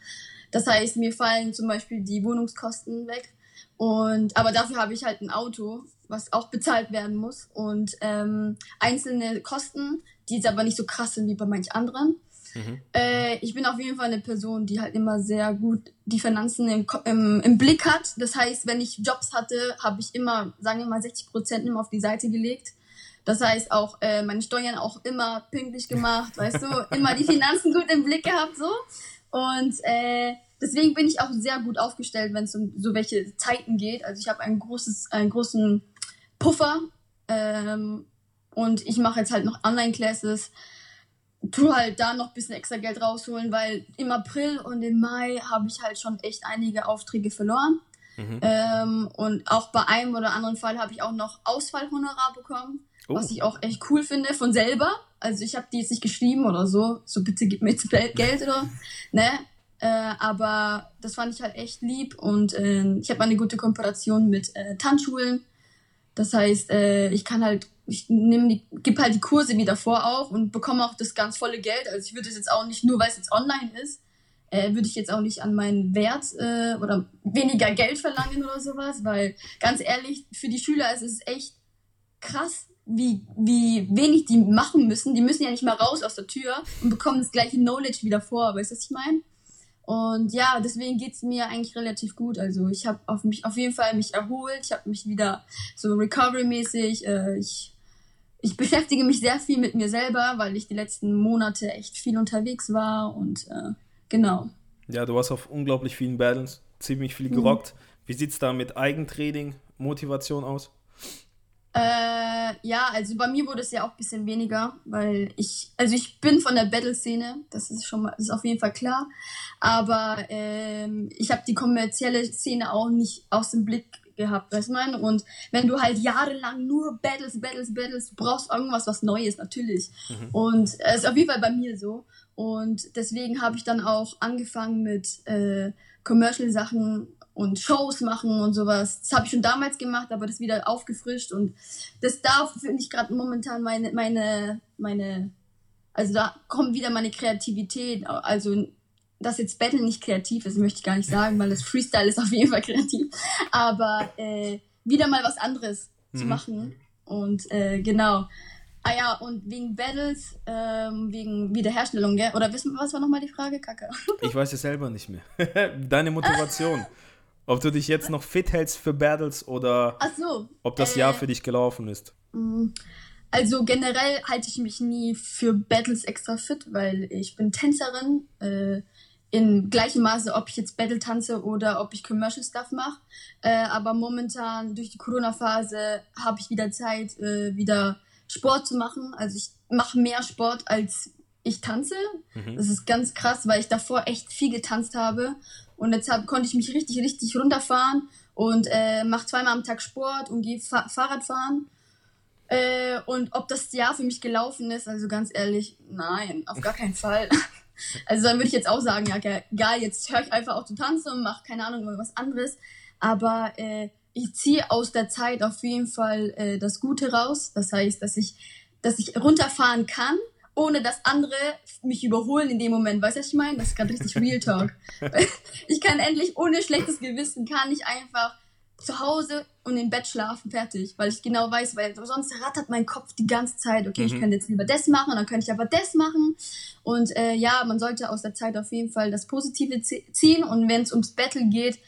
Das heißt, mir fallen zum Beispiel die Wohnungskosten weg. Und aber dafür habe ich halt ein Auto, was auch bezahlt werden muss. Und ähm, einzelne Kosten, die jetzt aber nicht so krass sind wie bei manch anderen. Mhm. Äh, ich bin auf jeden Fall eine Person, die halt immer sehr gut die Finanzen im, im, im Blick hat. Das heißt, wenn ich Jobs hatte, habe ich immer, sagen wir mal, 60 Prozent immer auf die Seite gelegt. Das heißt auch äh, meine Steuern auch immer pünktlich gemacht, *laughs* weißt du, immer die Finanzen gut im Blick gehabt so. Und äh, deswegen bin ich auch sehr gut aufgestellt, wenn es um so welche Zeiten geht. Also ich habe ein großes, einen großen Puffer ähm, und ich mache jetzt halt noch Online-Classes tu halt da noch ein bisschen extra Geld rausholen, weil im April und im Mai habe ich halt schon echt einige Aufträge verloren. Mhm. Ähm, und auch bei einem oder anderen Fall habe ich auch noch Ausfallhonorar bekommen, oh. was ich auch echt cool finde von selber. Also ich habe die jetzt nicht geschrieben oder so, so bitte gib mir jetzt *laughs* Geld oder, ne? Äh, aber das fand ich halt echt lieb und äh, ich habe eine gute Kooperation mit äh, Tanzschulen. Das heißt, äh, ich kann halt ich nehme die, gebe halt die Kurse wie davor auch und bekomme auch das ganz volle Geld. Also ich würde es jetzt auch nicht, nur weil es jetzt online ist, äh, würde ich jetzt auch nicht an meinen Wert äh, oder weniger Geld verlangen oder sowas, weil ganz ehrlich, für die Schüler ist es echt krass, wie, wie wenig die machen müssen. Die müssen ja nicht mal raus aus der Tür und bekommen das gleiche Knowledge wieder vor, weißt du, was ich meine? Und ja, deswegen geht's mir eigentlich relativ gut. Also ich habe auf mich auf jeden Fall mich erholt. Ich habe mich wieder so recovery-mäßig. Äh, ich ich beschäftige mich sehr viel mit mir selber, weil ich die letzten Monate echt viel unterwegs war und äh, genau. Ja, du hast auf unglaublich vielen Battles ziemlich viel gerockt. Mhm. Wie sieht es da mit Eigentraining, Motivation aus? Äh, ja, also bei mir wurde es ja auch ein bisschen weniger, weil ich, also ich bin von der Battle-Szene, das ist schon mal, das ist auf jeden Fall klar, aber ähm, ich habe die kommerzielle Szene auch nicht aus dem Blick gehabt, weißt du mein? Und wenn du halt jahrelang nur Battles, Battles, Battles, du brauchst irgendwas, was Neues, natürlich. Mhm. Und es ist auf jeden Fall bei mir so. Und deswegen habe ich dann auch angefangen mit äh, Commercial-Sachen und Shows machen und sowas. Das habe ich schon damals gemacht, aber das wieder aufgefrischt und das darf, finde ich gerade momentan meine, meine, meine, also da kommt wieder meine Kreativität. Also, dass jetzt Battle nicht kreativ ist, möchte ich gar nicht sagen, weil das Freestyle ist auf jeden Fall kreativ. Aber äh, wieder mal was anderes mhm. zu machen. Und äh, genau. Ah ja, und wegen Battles, ähm, wegen Wiederherstellung, gell? Oder wissen wir, was war nochmal die Frage? Kacke. *laughs* Ich weiß es selber nicht mehr. *laughs* Deine Motivation. ob du dich jetzt noch fit hältst für Battles oder so, ob das äh, Jahr für dich gelaufen ist. Mm, also generell halte ich mich nie für Battles extra fit, weil ich bin Tänzerin. Äh, in gleichem Maße, ob ich jetzt Battle tanze oder ob ich Commercial Stuff mache. Äh, aber momentan durch die Corona-Phase habe ich wieder Zeit, äh, wieder Sport zu machen. Also ich mache mehr Sport als ich tanze. Mhm. Das ist ganz krass, weil ich davor echt viel getanzt habe. Und jetzt hab, konnte ich mich richtig, richtig runterfahren und äh, mache zweimal am Tag Sport und gehe Fa Fahrrad fahren. Äh, und ob das Jahr für mich gelaufen ist, also ganz ehrlich, nein, auf gar keinen Fall. *laughs* Also dann würde ich jetzt auch sagen, ja, egal, jetzt höre ich einfach auch zu tanzen und mache keine Ahnung, was anderes. Aber äh, ich ziehe aus der Zeit auf jeden Fall äh, das Gute raus. Das heißt, dass ich, dass ich runterfahren kann, ohne dass andere mich überholen in dem Moment. Weißt du, was ich meine? Das ist gerade richtig Real Talk. *laughs* ich kann endlich ohne schlechtes Gewissen, kann ich einfach zu Hause und im Bett schlafen, fertig. Weil ich genau weiß, weil sonst rattert mein Kopf die ganze Zeit, okay, mhm. ich könnte jetzt lieber das machen, dann könnte ich aber das machen. Und äh, ja, man sollte aus der Zeit auf jeden Fall das Positive ziehen. Und wenn es ums Battle geht,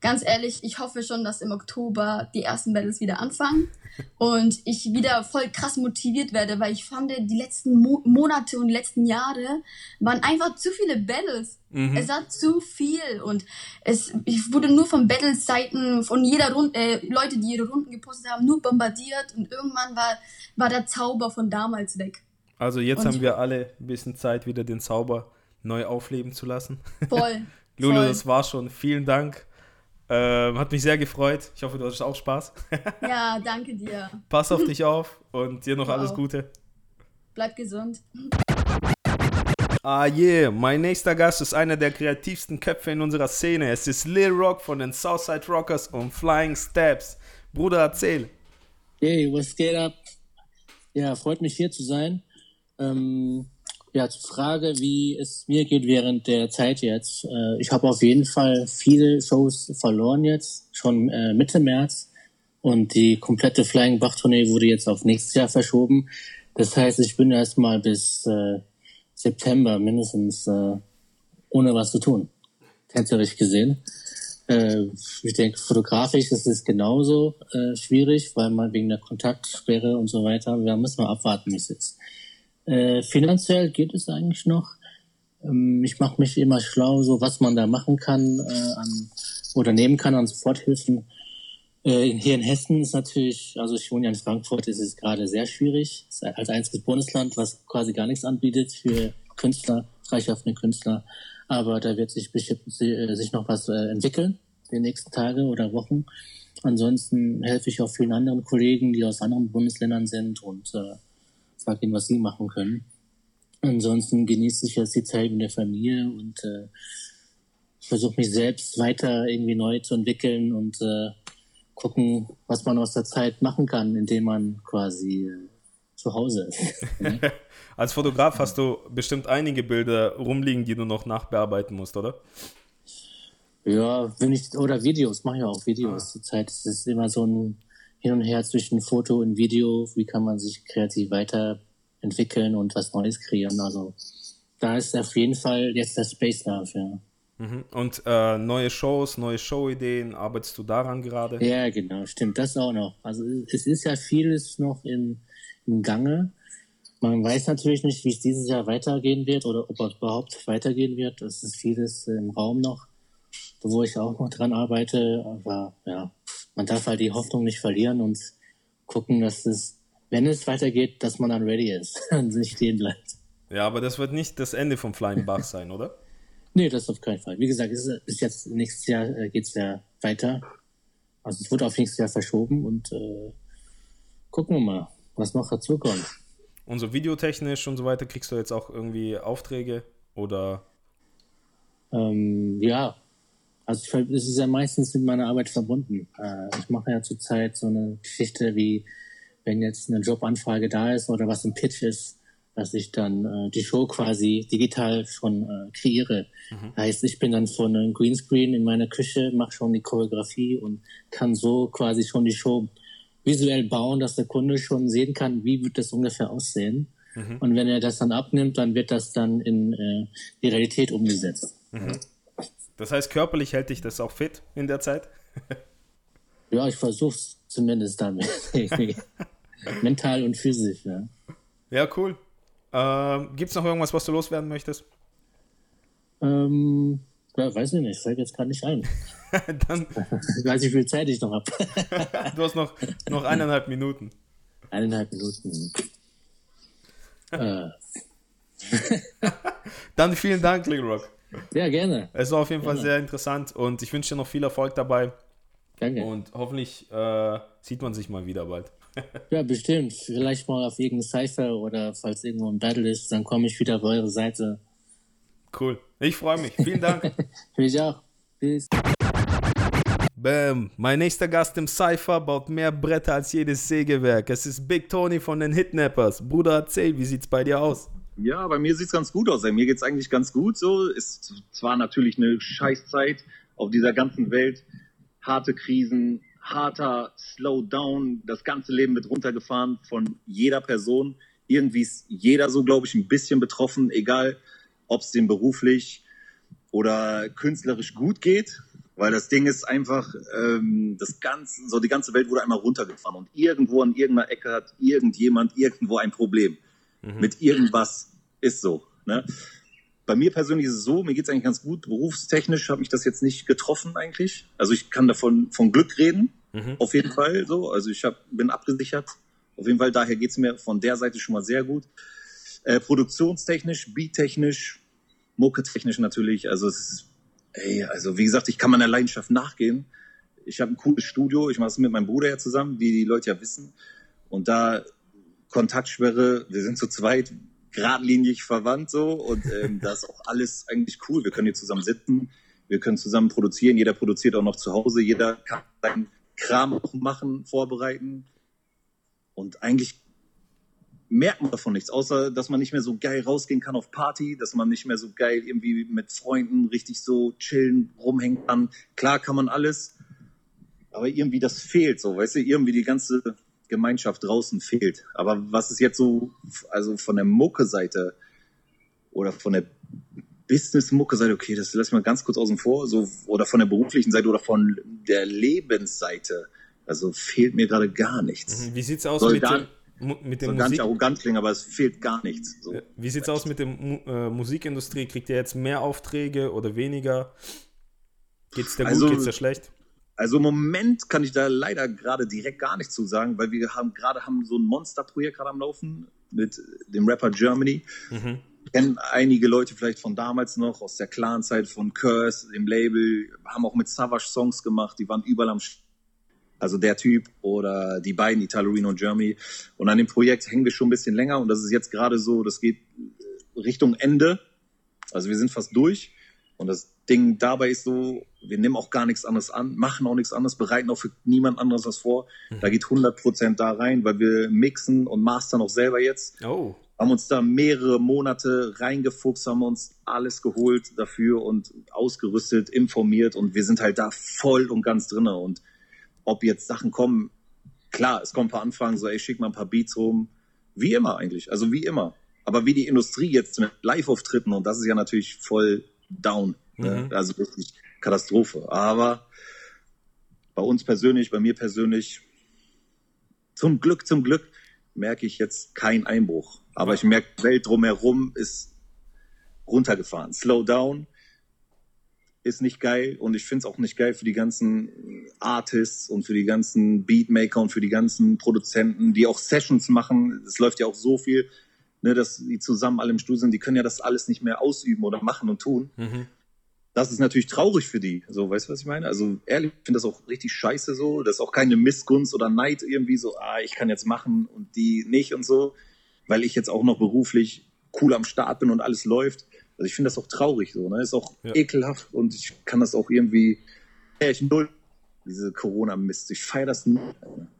ganz ehrlich, ich hoffe schon, dass im Oktober die ersten Battles wieder anfangen und ich wieder voll krass motiviert werde, weil ich fand, die letzten Mo Monate und letzten Jahre waren einfach zu viele Battles. Mhm. Es war zu viel und es ich wurde nur von Battles-Seiten, von jeder Runde, äh, Leute, die ihre Runden gepostet haben, nur bombardiert und irgendwann war, war der Zauber von damals weg. Also jetzt und haben wir alle ein bisschen Zeit, wieder den Zauber neu aufleben zu lassen. Voll. *laughs* Lulu, voll. das war schon. Vielen Dank ähm, hat mich sehr gefreut. Ich hoffe, du hattest auch Spaß. *laughs* ja, danke dir. Pass auf dich auf und dir noch wow. alles Gute. Bleib gesund. Ah yeah, mein nächster Gast ist einer der kreativsten Köpfe in unserer Szene. Es ist Lil Rock von den Southside Rockers und Flying Steps. Bruder, erzähl. Hey, was geht ab? Ja, freut mich hier zu sein. Ähm, ja, zur Frage, wie es mir geht während der Zeit jetzt. Äh, ich habe auf jeden Fall viele Shows verloren jetzt, schon äh, Mitte März. Und die komplette Flying Bach Tournee wurde jetzt auf nächstes Jahr verschoben. Das heißt, ich bin erstmal bis äh, September mindestens äh, ohne was zu tun. Tänzerisch gesehen. Äh, ich denke, fotografisch ist es genauso äh, schwierig, weil man wegen der Kontaktsperre und so weiter, da muss man abwarten, wie es ist. Äh, finanziell geht es eigentlich noch. Ähm, ich mache mich immer schlau, so was man da machen kann äh, an, oder nehmen kann an Soforthilfen. Äh, hier in Hessen ist natürlich, also ich wohne ja in Frankfurt, ist es gerade sehr schwierig. Ist als einziges Bundesland, was quasi gar nichts anbietet für Künstler, freischaffende Künstler. Aber da wird sich bestimmt äh, sich noch was äh, entwickeln, die nächsten Tage oder Wochen. Ansonsten helfe ich auch vielen anderen Kollegen, die aus anderen Bundesländern sind und äh, sag ihnen, was sie machen können. Ansonsten genieße ich jetzt die Zeit mit der Familie und äh, versuche mich selbst weiter irgendwie neu zu entwickeln und äh, gucken, was man aus der Zeit machen kann, indem man quasi äh, zu Hause ist. *laughs* Als Fotograf hast du bestimmt einige Bilder rumliegen, die du noch nachbearbeiten musst, oder? Ja, wenn ich, oder Videos, mache ich auch Videos ah. zur Zeit. Es ist immer so ein hin und her zwischen Foto und Video, wie kann man sich kreativ weiterentwickeln und was Neues kreieren. Also da ist auf jeden Fall jetzt der Space dafür. Mhm. Und äh, neue Shows, neue Showideen, arbeitest du daran gerade? Ja, genau, stimmt, das auch noch. Also es ist ja vieles noch in, im Gange. Man weiß natürlich nicht, wie es dieses Jahr weitergehen wird oder ob es überhaupt weitergehen wird. Es ist vieles im Raum noch, wo ich auch noch dran arbeite. Aber ja, man darf halt die Hoffnung nicht verlieren und gucken, dass es, wenn es weitergeht, dass man dann ready ist *laughs* und nicht stehen bleibt. Ja, aber das wird nicht das Ende vom Flying Bach sein, oder? *laughs* nee, das auf keinen Fall. Wie gesagt, es ist jetzt nächstes Jahr äh, geht es ja weiter. Also es wurde auf nächstes Jahr verschoben und äh, gucken wir mal, was noch dazu kommt. Und so videotechnisch und so weiter, kriegst du jetzt auch irgendwie Aufträge oder? Ähm, ja, also es ist ja meistens mit meiner Arbeit verbunden. Äh, ich mache ja zurzeit so eine Geschichte wie, wenn jetzt eine Jobanfrage da ist oder was im Pitch ist, dass ich dann äh, die Show quasi digital schon äh, kreiere. Mhm. Heißt, ich bin dann von einem Greenscreen in meiner Küche, mache schon die Choreografie und kann so quasi schon die Show visuell bauen, dass der Kunde schon sehen kann, wie wird das ungefähr aussehen. Mhm. Und wenn er das dann abnimmt, dann wird das dann in äh, die Realität umgesetzt. Mhm. Das heißt, körperlich hält dich das auch fit in der Zeit? *laughs* ja, ich versuche es zumindest damit. *laughs* Mental und physisch, ja. Ja, cool. Ähm, Gibt es noch irgendwas, was du loswerden möchtest? Ähm, ja, weiß ich nicht, fällt jetzt gerade nicht ein. *laughs* Dann, ich weiß nicht, wie viel Zeit ich noch habe. du hast noch, noch eineinhalb Minuten. Eineinhalb Minuten. äh. Dann vielen Dank, Little Rock. Ja, gerne. Es war auf jeden Fall sehr interessant und ich wünsche dir noch viel Erfolg dabei. Danke. Und hoffentlich äh, sieht man sich mal wieder bald. *laughs* ja, bestimmt. Vielleicht mal auf irgendeinem Cypher oder falls irgendwo ein Battle ist, dann komme ich wieder auf eure Seite. Cool. Ich freue mich. Vielen Dank. *laughs* ich auch. Peace. Bam. Mein nächster Gast im Cypher baut mehr Bretter als jedes Sägewerk. Es ist Big Tony von den Hitnappers. Bruder, erzähl, wie sieht's bei dir aus? Ja, bei mir sieht's ganz gut aus. Mir geht's eigentlich ganz gut so. Ist zwar natürlich eine Scheißzeit auf dieser ganzen Welt. Harte Krisen, harter Slowdown. Das ganze Leben wird runtergefahren von jeder Person. Irgendwie ist jeder so, glaube ich, ein bisschen betroffen, egal ob es dem beruflich oder künstlerisch gut geht. Weil das Ding ist einfach, ähm, das ganze, so die ganze Welt wurde einmal runtergefahren und irgendwo an irgendeiner Ecke hat irgendjemand irgendwo ein Problem. Mhm. Mit irgendwas ist so. Ne? Bei mir persönlich ist es so, mir geht es eigentlich ganz gut. Berufstechnisch habe ich das jetzt nicht getroffen eigentlich. Also ich kann davon von Glück reden, mhm. auf jeden Fall so. Also ich hab, bin abgesichert. Auf jeden Fall, daher geht es mir von der Seite schon mal sehr gut. Äh, produktionstechnisch, beattechnisch, mucketechnisch natürlich. Also es ist Ey, also wie gesagt, ich kann meiner Leidenschaft nachgehen. Ich habe ein cooles Studio, ich mache es mit meinem Bruder ja zusammen, wie die Leute ja wissen. Und da Kontaktsperre, wir sind zu zweit, geradlinig verwandt so und ähm, *laughs* das ist auch alles eigentlich cool. Wir können hier zusammen sitzen, wir können zusammen produzieren, jeder produziert auch noch zu Hause, jeder kann seinen Kram auch machen, vorbereiten. Und eigentlich merkt man davon nichts, außer dass man nicht mehr so geil rausgehen kann auf Party, dass man nicht mehr so geil irgendwie mit Freunden richtig so chillen, rumhängen kann. Klar kann man alles, aber irgendwie das fehlt so, weißt du, irgendwie die ganze Gemeinschaft draußen fehlt. Aber was ist jetzt so, also von der Mucke-Seite oder von der Business-Mucke-Seite, okay, das lass ich mal ganz kurz außen vor, so, oder von der beruflichen Seite oder von der Lebensseite, also fehlt mir gerade gar nichts. Mhm, wie sieht's aus Soll mit dem mit dem nicht arrogant klingen, aber es fehlt gar nichts. So. Wie sieht's aus mit der äh, Musikindustrie? Kriegt ihr jetzt mehr Aufträge oder weniger? Geht's dir also, gut, geht's dir schlecht? Also im Moment kann ich da leider gerade direkt gar nichts zu sagen, weil wir haben gerade haben so ein Monsterprojekt gerade am Laufen mit dem Rapper Germany. Mhm. Kennen einige Leute vielleicht von damals noch, aus der Clan-Zeit von Curse, dem Label, haben auch mit Savage Songs gemacht, die waren überall am also der Typ oder die beiden, Italo Reno und Germany. Und an dem Projekt hängen wir schon ein bisschen länger und das ist jetzt gerade so, das geht Richtung Ende. Also wir sind fast durch. Und das Ding dabei ist so, wir nehmen auch gar nichts anderes an, machen auch nichts anderes, bereiten auch für niemand anderes was vor. Mhm. Da geht 100% da rein, weil wir mixen und mastern auch selber jetzt. Oh. Haben uns da mehrere Monate reingefuchst, haben uns alles geholt dafür und ausgerüstet, informiert und wir sind halt da voll und ganz drinne und ob jetzt Sachen kommen, klar, es kommen ein paar Anfragen, so, ey, schick mal ein paar Beats rum. Wie immer eigentlich, also wie immer. Aber wie die Industrie jetzt mit Live-Auftritten, und das ist ja natürlich voll down. Ne? Mhm. Also wirklich Katastrophe. Aber bei uns persönlich, bei mir persönlich, zum Glück, zum Glück, merke ich jetzt keinen Einbruch. Aber ich merke, die Welt drumherum ist runtergefahren. Slow down ist nicht geil und ich finde es auch nicht geil für die ganzen Artists und für die ganzen Beatmaker und für die ganzen Produzenten, die auch Sessions machen. Es läuft ja auch so viel, ne, dass die zusammen alle im Studio sind, die können ja das alles nicht mehr ausüben oder machen und tun. Mhm. Das ist natürlich traurig für die. So, weißt du, was ich meine? Also ehrlich, ich finde das auch richtig scheiße so. Das ist auch keine Missgunst oder Neid irgendwie so, ah, ich kann jetzt machen und die nicht und so. weil ich jetzt auch noch beruflich cool am Start bin und alles läuft. Also ich finde das auch traurig so, ne? Ist auch Ja. ekelhaft und ich kann das auch irgendwie, ja, ich null diese Corona-Mist. Ich feiere das null.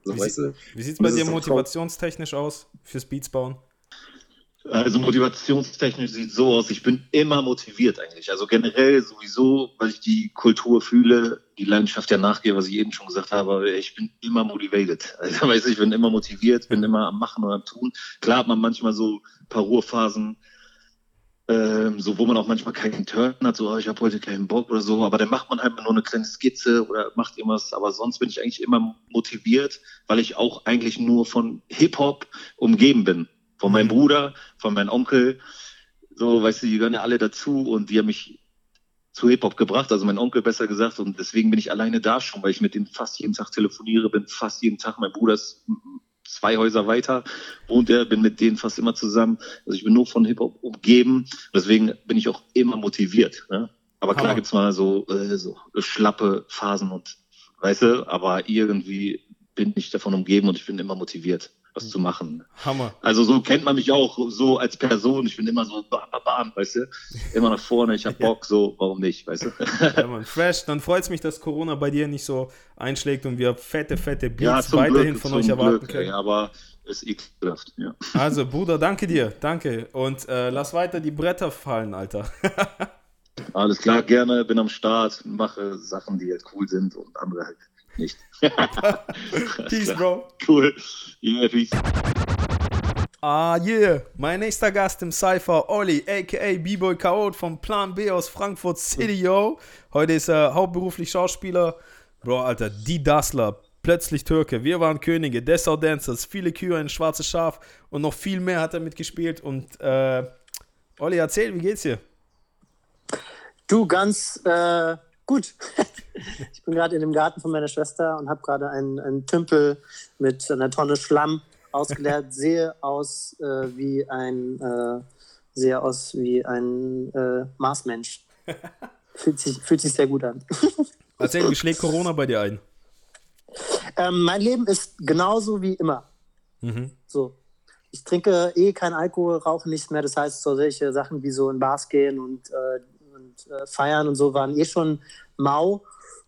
Also, Wie, weißt du? wie sieht es bei dir motivationstechnisch aus fürs Beats bauen? Also motivationstechnisch sieht so aus, ich bin immer motiviert eigentlich. Also generell sowieso, weil ich die Kultur fühle, die Leidenschaft ja nachgehe, was ich eben schon gesagt habe, ich bin immer motivated. *laughs* Also weißt du, ich bin immer motiviert, bin immer am Machen und am Tun. Klar hat man manchmal so ein paar Ruhephasen, ähm, so wo man auch manchmal keinen Turn hat, so oh, ich habe heute keinen Bock oder so, aber dann macht man halt nur eine kleine Skizze oder macht irgendwas, aber sonst bin ich eigentlich immer motiviert, weil ich auch eigentlich nur von Hip-Hop umgeben bin. Von meinem Bruder, von meinem Onkel, so, weißt du, die gehören ja alle dazu und die haben mich zu Hip-Hop gebracht, also mein Onkel besser gesagt und deswegen bin ich alleine da schon, weil ich mit denen fast jeden Tag telefoniere, bin fast jeden Tag, mein Bruder ist zwei Häuser weiter, wohnt er, bin mit denen fast immer zusammen. Also ich bin nur von Hip-Hop umgeben. Deswegen bin ich auch immer motiviert. Ne? Aber klar Hammer. gibt's mal so, äh, so schlappe Phasen und weißt du, aber irgendwie bin ich davon umgeben und ich bin immer motiviert, was zu machen. Hammer. Also so kennt man mich auch so als Person. Ich bin immer so bam, bam, bam, weißt du, immer nach vorne. Ich hab Bock, so warum nicht, weißt du? *laughs* Ja, Mann, fresh. Dann freut es mich, dass Corona bei dir nicht so einschlägt und wir fette, fette Beats zum weiterhin Glück, von euch erwarten Glück, können. ey, aber ist ekelhaft, ja. Also, *laughs* Bruder, danke dir. Danke. Und äh, lass weiter die Bretter fallen, Alter. *laughs* Alles klar, gerne, bin am Start, mache Sachen, die halt cool sind und andere halt nicht. *laughs* Peace, Bro. Cool. Yeah, peace. Ah, yeah. Mein nächster Gast im Cypher, Olli, a.k.a. B-Boy Chaot vom Plan B aus Frankfurt City, yo. Heute ist er hauptberuflich Schauspieler. Bro, Alter, die Dassler, plötzlich Türke, wir waren Könige, Dessau Dancers, viele Kühe, ein schwarzes Schaf und noch viel mehr hat er mitgespielt. Und, äh, Olli, erzähl, wie geht's dir? Du, ganz äh, gut. *laughs* *laughs* ich bin gerade in dem Garten von meiner Schwester und habe gerade einen, einen Tümpel mit einer Tonne Schlamm ausgeleert. *laughs* Sehe aus äh, wie ein äh, sehe aus wie ein äh, Marsmensch. *laughs* Fühlt sich, fühlt sich sehr gut an. Erzähl, wie schlägt Corona bei dir ein? Ähm, mein Leben ist genauso wie immer. Mhm. So. Ich trinke eh kein Alkohol, rauche nichts mehr. Das heißt, so solche Sachen wie so in Bars gehen und, äh, und äh, feiern und so waren eh schon mau.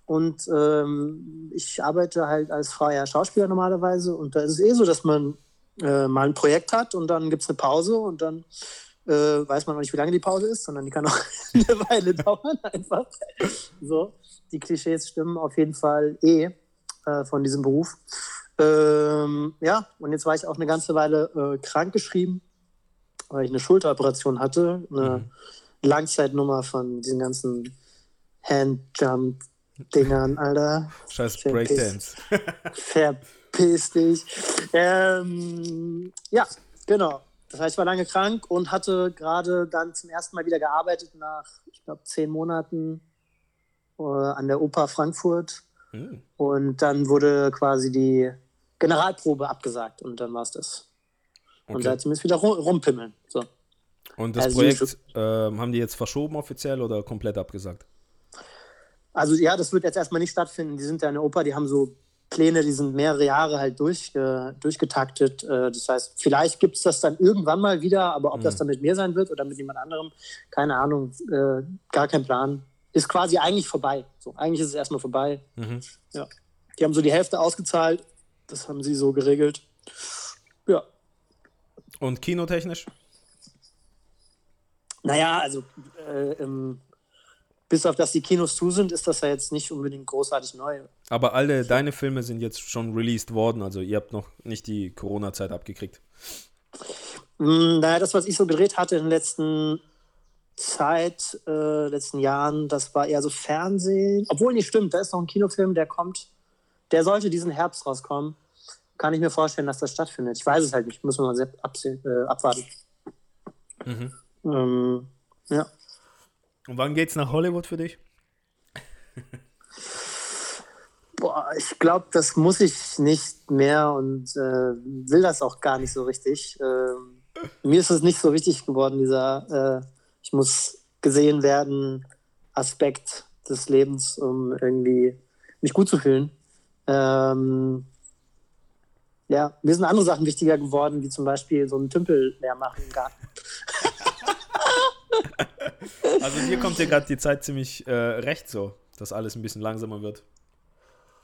Und ähm, ich arbeite halt als freier Schauspieler normalerweise. Und da ist es eh so, dass man äh, mal ein Projekt hat und dann gibt es eine Pause und dann äh, weiß man noch nicht, wie lange die Pause ist, sondern die kann auch *laughs* eine Weile dauern einfach. So, die Klischees stimmen auf jeden Fall eh äh, von diesem Beruf. Ähm, ja, und jetzt war ich auch eine ganze Weile äh, krankgeschrieben, weil ich eine Schulteroperation hatte, eine Langzeitnummer von diesen ganzen Handjump-Dingern, Alter. Scheiß Breakdance. *laughs* Verpiss dich. Ähm, ja, genau. Das heißt, ich war lange krank und hatte gerade dann zum ersten Mal wieder gearbeitet nach, ich glaube, zehn Monaten äh, an der Oper Frankfurt. Hm. Und dann wurde quasi die Generalprobe abgesagt und dann war es das. Und Okay. seitdem ist wieder ru- rumpimmeln. So. Und das Also, Projekt ähm, haben die jetzt verschoben offiziell oder komplett abgesagt? Also ja, das wird jetzt erstmal nicht stattfinden. Die sind ja eine Oper, die haben so Pläne, die sind mehrere Jahre halt durch, äh, durchgetaktet. Äh, das heißt, vielleicht gibt es das dann irgendwann mal wieder, aber ob das dann mit mir sein wird oder mit jemand anderem, keine Ahnung, äh, gar kein Plan. Ist quasi eigentlich vorbei. So, eigentlich ist es erstmal vorbei. Mhm. Ja. Die haben so die Hälfte ausgezahlt. Das haben sie so geregelt. Ja. Und kinotechnisch? Naja, also äh, ähm, bis auf dass die Kinos zu sind, ist das ja jetzt nicht unbedingt großartig neu. Aber alle deine Filme sind jetzt schon released worden, also ihr habt noch nicht die Corona-Zeit abgekriegt. Mm, Naja, das, was ich so gedreht hatte in der letzten Zeit, äh, letzten Jahren, das war eher so Fernsehen. Obwohl nicht stimmt, da ist noch ein Kinofilm, der kommt, der sollte diesen Herbst rauskommen. Kann ich mir vorstellen, dass das stattfindet. Ich weiß es halt nicht, muss man mal absehen, äh, abwarten. Mhm. Ähm, ja. Und wann geht's nach Hollywood für dich? Boah, ich glaube, das muss ich nicht mehr und äh, will das auch gar nicht so richtig. Ähm, mir ist es nicht so wichtig geworden, dieser äh, ich muss gesehen werden Aspekt des Lebens, um irgendwie mich gut zu fühlen. Ähm, ja, mir sind andere Sachen wichtiger geworden, wie zum Beispiel so einen Tümpel leer machen im Garten. *laughs* also mir kommt dir gerade die Zeit ziemlich äh, recht so, dass alles ein bisschen langsamer wird.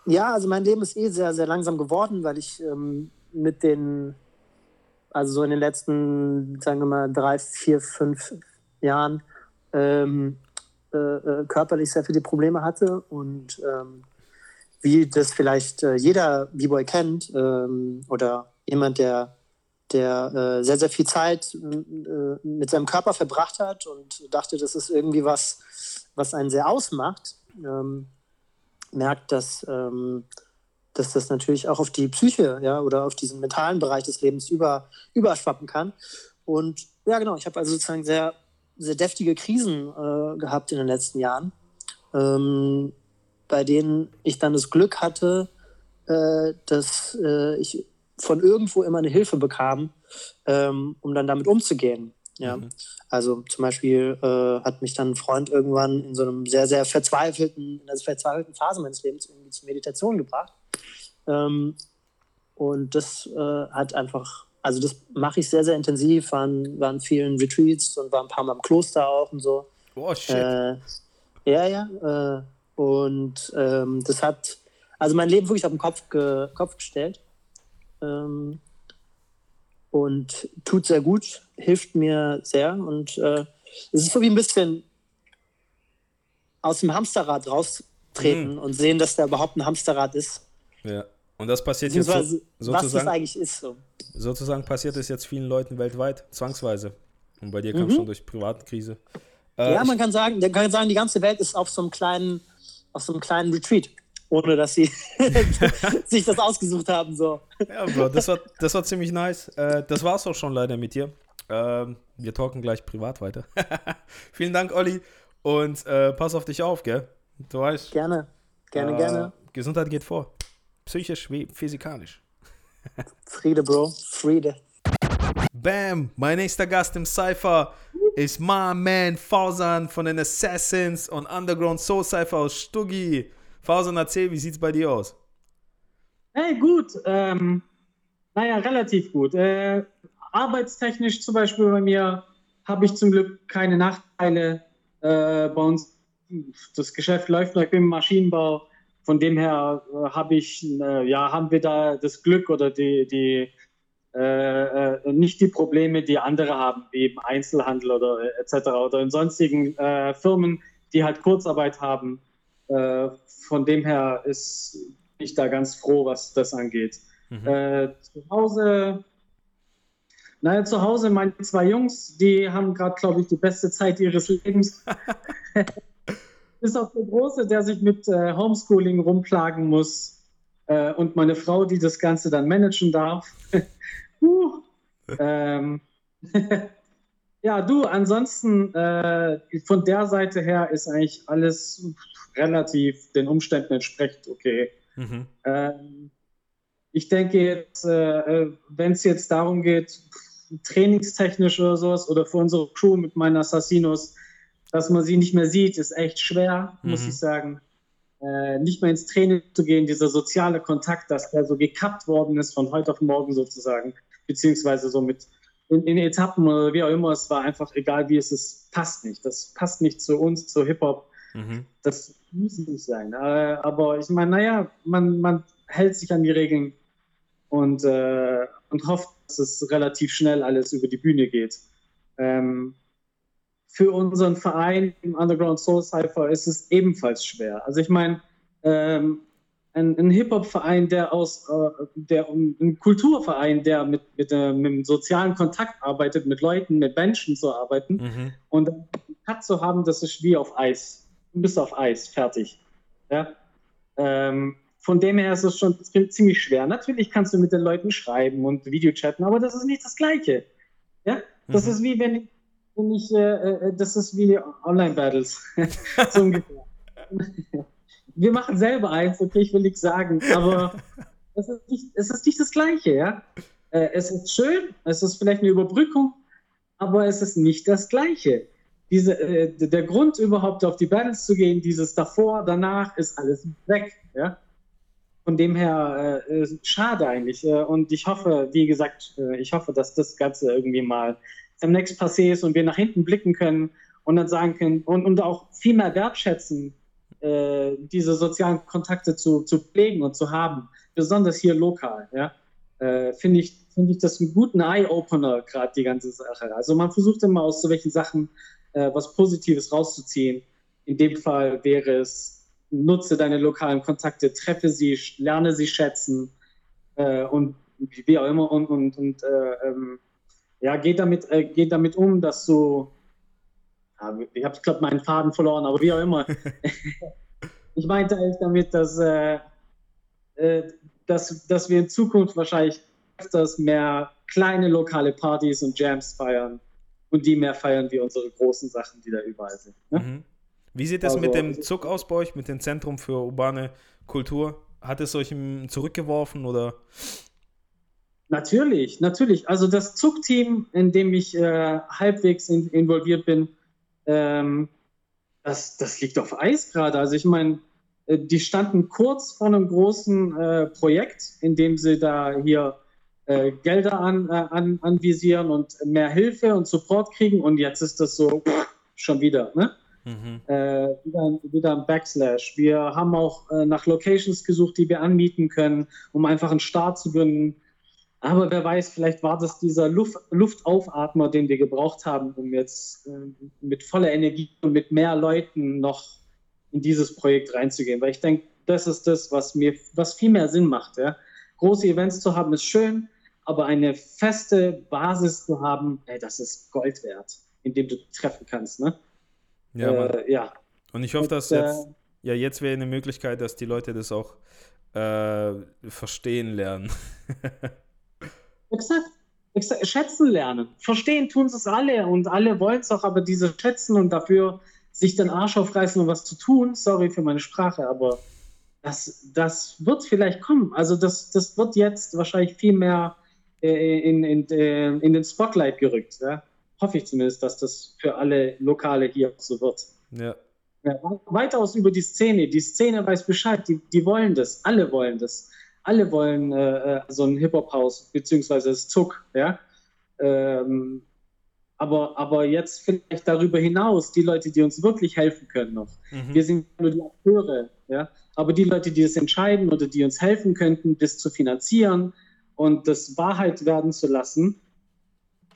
Ja, also mein Leben ist eh sehr, sehr langsam geworden, weil ich ähm, mit den, also so in den letzten, sagen wir mal, drei, vier, fünf Jahren ähm, äh, äh körperlich sehr viele Probleme hatte und ähm, wie das vielleicht äh, jeder B-Boy kennt ähm, oder jemand, der, der äh, sehr, sehr viel Zeit äh, mit seinem Körper verbracht hat und dachte, das ist irgendwie was, was einen sehr ausmacht, ähm, merkt, dass, ähm, dass das natürlich auch auf die Psyche ja, oder auf diesen mentalen Bereich des Lebens über, überschwappen kann. Und ja, genau, ich habe also sozusagen sehr, sehr deftige Krisen äh, gehabt in den letzten Jahren. Ähm, bei denen ich dann das Glück hatte, äh, dass äh, ich von irgendwo immer eine Hilfe bekam, ähm, um dann damit umzugehen. Ja, mhm. also zum Beispiel äh, hat mich dann ein Freund irgendwann in so einem sehr, sehr verzweifelten, in einer verzweifelten Phase meines Lebens irgendwie zur Meditation gebracht. Ähm, und das äh, hat einfach, also das mache ich sehr, sehr intensiv, waren, waren vielen Retreats und war ein paar Mal im Kloster auch und so. Oh, shit. Äh, ja, ja. Äh, und ähm, das hat also mein Leben wirklich auf den Kopf, ge, Kopf gestellt. Ähm, und tut sehr gut, hilft mir sehr. Und äh, es ist so wie ein bisschen aus dem Hamsterrad raustreten mhm. und sehen, dass da überhaupt ein Hamsterrad ist. Ja. Und das passiert jetzt so, sozusagen. Was das eigentlich ist so. Sozusagen passiert es jetzt vielen Leuten weltweit, zwangsweise. Und bei dir kam es mhm. schon durch Privatkrise. Äh, ja, man kann sagen, man kann sagen, die ganze Welt ist auf so einem kleinen auf so einem kleinen Retreat, ohne dass sie *laughs* sich das ausgesucht haben. So. Ja, Bro, das war, das war ziemlich nice. Äh, das war's auch schon leider mit dir. Ähm, wir talken gleich privat weiter. *laughs* Vielen Dank, Olli. Und äh, pass auf dich auf, gell? Du weißt. Gerne, gerne, äh, gerne. Gesundheit geht vor. Psychisch wie physikalisch. *laughs* Friede, Bro. Friede. Bam! Mein nächster Gast im Cypher ist my man Fausan von den Assassins und Underground Soul Cypher aus Stuggi. Fausan, erzähl, wie sieht's bei dir aus? Hey, gut. Ähm, naja, relativ gut. Äh, arbeitstechnisch zum Beispiel bei mir habe ich zum Glück keine Nachteile. Äh, bei uns, das Geschäft läuft noch im Maschinenbau. Von dem her äh, habe ich, äh, ja, haben wir da das Glück oder die, die äh, äh, nicht die Probleme, die andere haben, wie eben Einzelhandel oder etc. oder in sonstigen äh, Firmen, die halt Kurzarbeit haben. Äh, von dem her ist ich da ganz froh, was das angeht. Mhm. Äh, zu Hause, naja, zu Hause meine zwei Jungs, die haben gerade, glaube ich, die beste Zeit ihres Lebens. *laughs* *laughs* Bis auf der Große, der sich mit Homeschooling rumplagen muss. und meine Frau, die das Ganze dann managen darf. *laughs* Uh. ähm, ja, du, ansonsten äh, von der Seite her ist eigentlich alles relativ den Umständen entsprechend okay. Mhm. Ähm, ich denke jetzt, äh wenn es jetzt darum geht, trainingstechnisch oder sowas, oder für unsere Crew mit meinen Assassinos, dass man sie nicht mehr sieht, ist echt schwer, mhm. muss ich sagen äh, nicht mehr ins Training zu gehen, dieser soziale Kontakt, dass der so gekappt worden ist von heute auf morgen sozusagen, beziehungsweise so mit in, in Etappen oder wie auch immer, es war einfach egal wie es ist, passt nicht. Das passt nicht zu uns, zu Hip-Hop. Mhm. Das nicht sein. Äh, aber ich meine, naja, man, man hält sich an die Regeln und, äh, und hofft, dass es relativ schnell alles über die Bühne geht. Ähm, für unseren Verein im Underground Soul Cypher ist es ebenfalls schwer. Also ich meine, ähm, ein, ein Hip-Hop-Verein, der aus, äh, der, ein Kulturverein, der mit, mit, äh, mit dem sozialen Kontakt arbeitet, mit Leuten, mit Menschen zu arbeiten mhm. und einen Cut zu haben, das ist wie auf Eis. Du bist auf Eis, fertig. Ja? Ähm, von dem her ist es schon ziemlich schwer. Natürlich kannst du mit den Leuten schreiben und Videochatten, aber das ist nicht das Gleiche. Ja? Das mhm. ist wie wenn ich finde ich, äh, äh, das ist wie Online-Battles. *laughs* so ungefähr. *laughs* Wir machen selber eins, okay, ich will nichts sagen, aber es ist nicht, es ist nicht das Gleiche, ja. Äh, es ist schön, es ist vielleicht eine Überbrückung, aber es ist nicht das Gleiche. Diese, äh, der Grund überhaupt auf die Battles zu gehen, dieses davor, danach, ist alles weg, ja. von dem her äh, schade eigentlich. Äh, und ich hoffe, wie gesagt, äh, ich hoffe, dass das Ganze irgendwie mal demnächst passé ist und wir nach hinten blicken können und dann sagen können und, und auch viel mehr wertschätzen, äh, diese sozialen Kontakte zu, zu pflegen und zu haben, besonders hier lokal. Ja? Äh, Finde ich, find ich das einen guten Eye-Opener, gerade die ganze Sache. Also man versucht immer aus solchen Sachen äh, was Positives rauszuziehen. In dem Fall wäre es, nutze deine lokalen Kontakte, treffe sie, lerne sie schätzen äh, und wie auch immer und, und, und äh, ähm, ja, geht damit, äh, geht damit um, dass du, ja, ich habe, glaube meinen Faden verloren, aber wie auch immer. *laughs* ich meinte eigentlich damit, dass, äh, äh, dass, dass wir in Zukunft wahrscheinlich öfters mehr kleine lokale Partys und Jams feiern und die mehr feiern wie unsere großen Sachen, die da überall sind. Ne? Mhm. Wie sieht das Also, mit dem Zug aus bei euch, mit dem Zentrum für urbane Kultur? Hat es euch zurückgeworfen oder? Natürlich, natürlich. Also das Zugteam, in dem ich äh, halbwegs in, involviert bin, ähm, das, das liegt auf Eis gerade. Also ich meine, äh, die standen kurz vor einem großen äh, Projekt, in dem sie da hier äh, Gelder an, äh, an, anvisieren und mehr Hilfe und Support kriegen. Und jetzt ist das so pff, schon wieder, ne? Mhm. äh, wieder, ein- wieder ein Backslash. Wir haben auch äh, nach Locations gesucht, die wir anmieten können, um einfach einen Start zu gründen. Aber wer weiß, vielleicht war das dieser Luft, Luftaufatmer, den wir gebraucht haben, um jetzt äh, mit voller Energie und mit mehr Leuten noch in dieses Projekt reinzugehen. Weil ich denke, das ist das, was mir, was viel mehr Sinn macht. Ja? Große Events zu haben ist schön, aber eine feste Basis zu haben, ey, das ist Gold wert, in dem du treffen kannst. Ne? Ja, äh, ja. Und ich hoffe, Und, dass äh, jetzt, ja, jetzt wäre eine Möglichkeit, dass die Leute das auch äh, verstehen lernen. *laughs* Exakt. Exakt. Schätzen lernen. Verstehen tun es alle und alle wollen es auch, aber diese schätzen und dafür sich den Arsch aufreißen, um was zu tun, sorry für meine Sprache, aber das, das wird vielleicht kommen. Also das, das wird jetzt wahrscheinlich viel mehr äh, in, in, äh, in den Spotlight gerückt. Ja? Hoffe ich zumindest, dass das für alle Lokale hier auch so wird. Ja. Ja, weitaus über die Szene. Die Szene weiß Bescheid, die, die wollen das, alle wollen das. Alle wollen äh, äh, so ein Hip-Hop-Haus, beziehungsweise das Zuck, ja. Ähm, aber, aber jetzt vielleicht darüber hinaus, die Leute, die uns wirklich helfen können noch. Mhm. Wir sind nur die Akteure, ja. Aber die Leute, die das entscheiden oder die uns helfen könnten, das zu finanzieren und das Wahrheit werden zu lassen,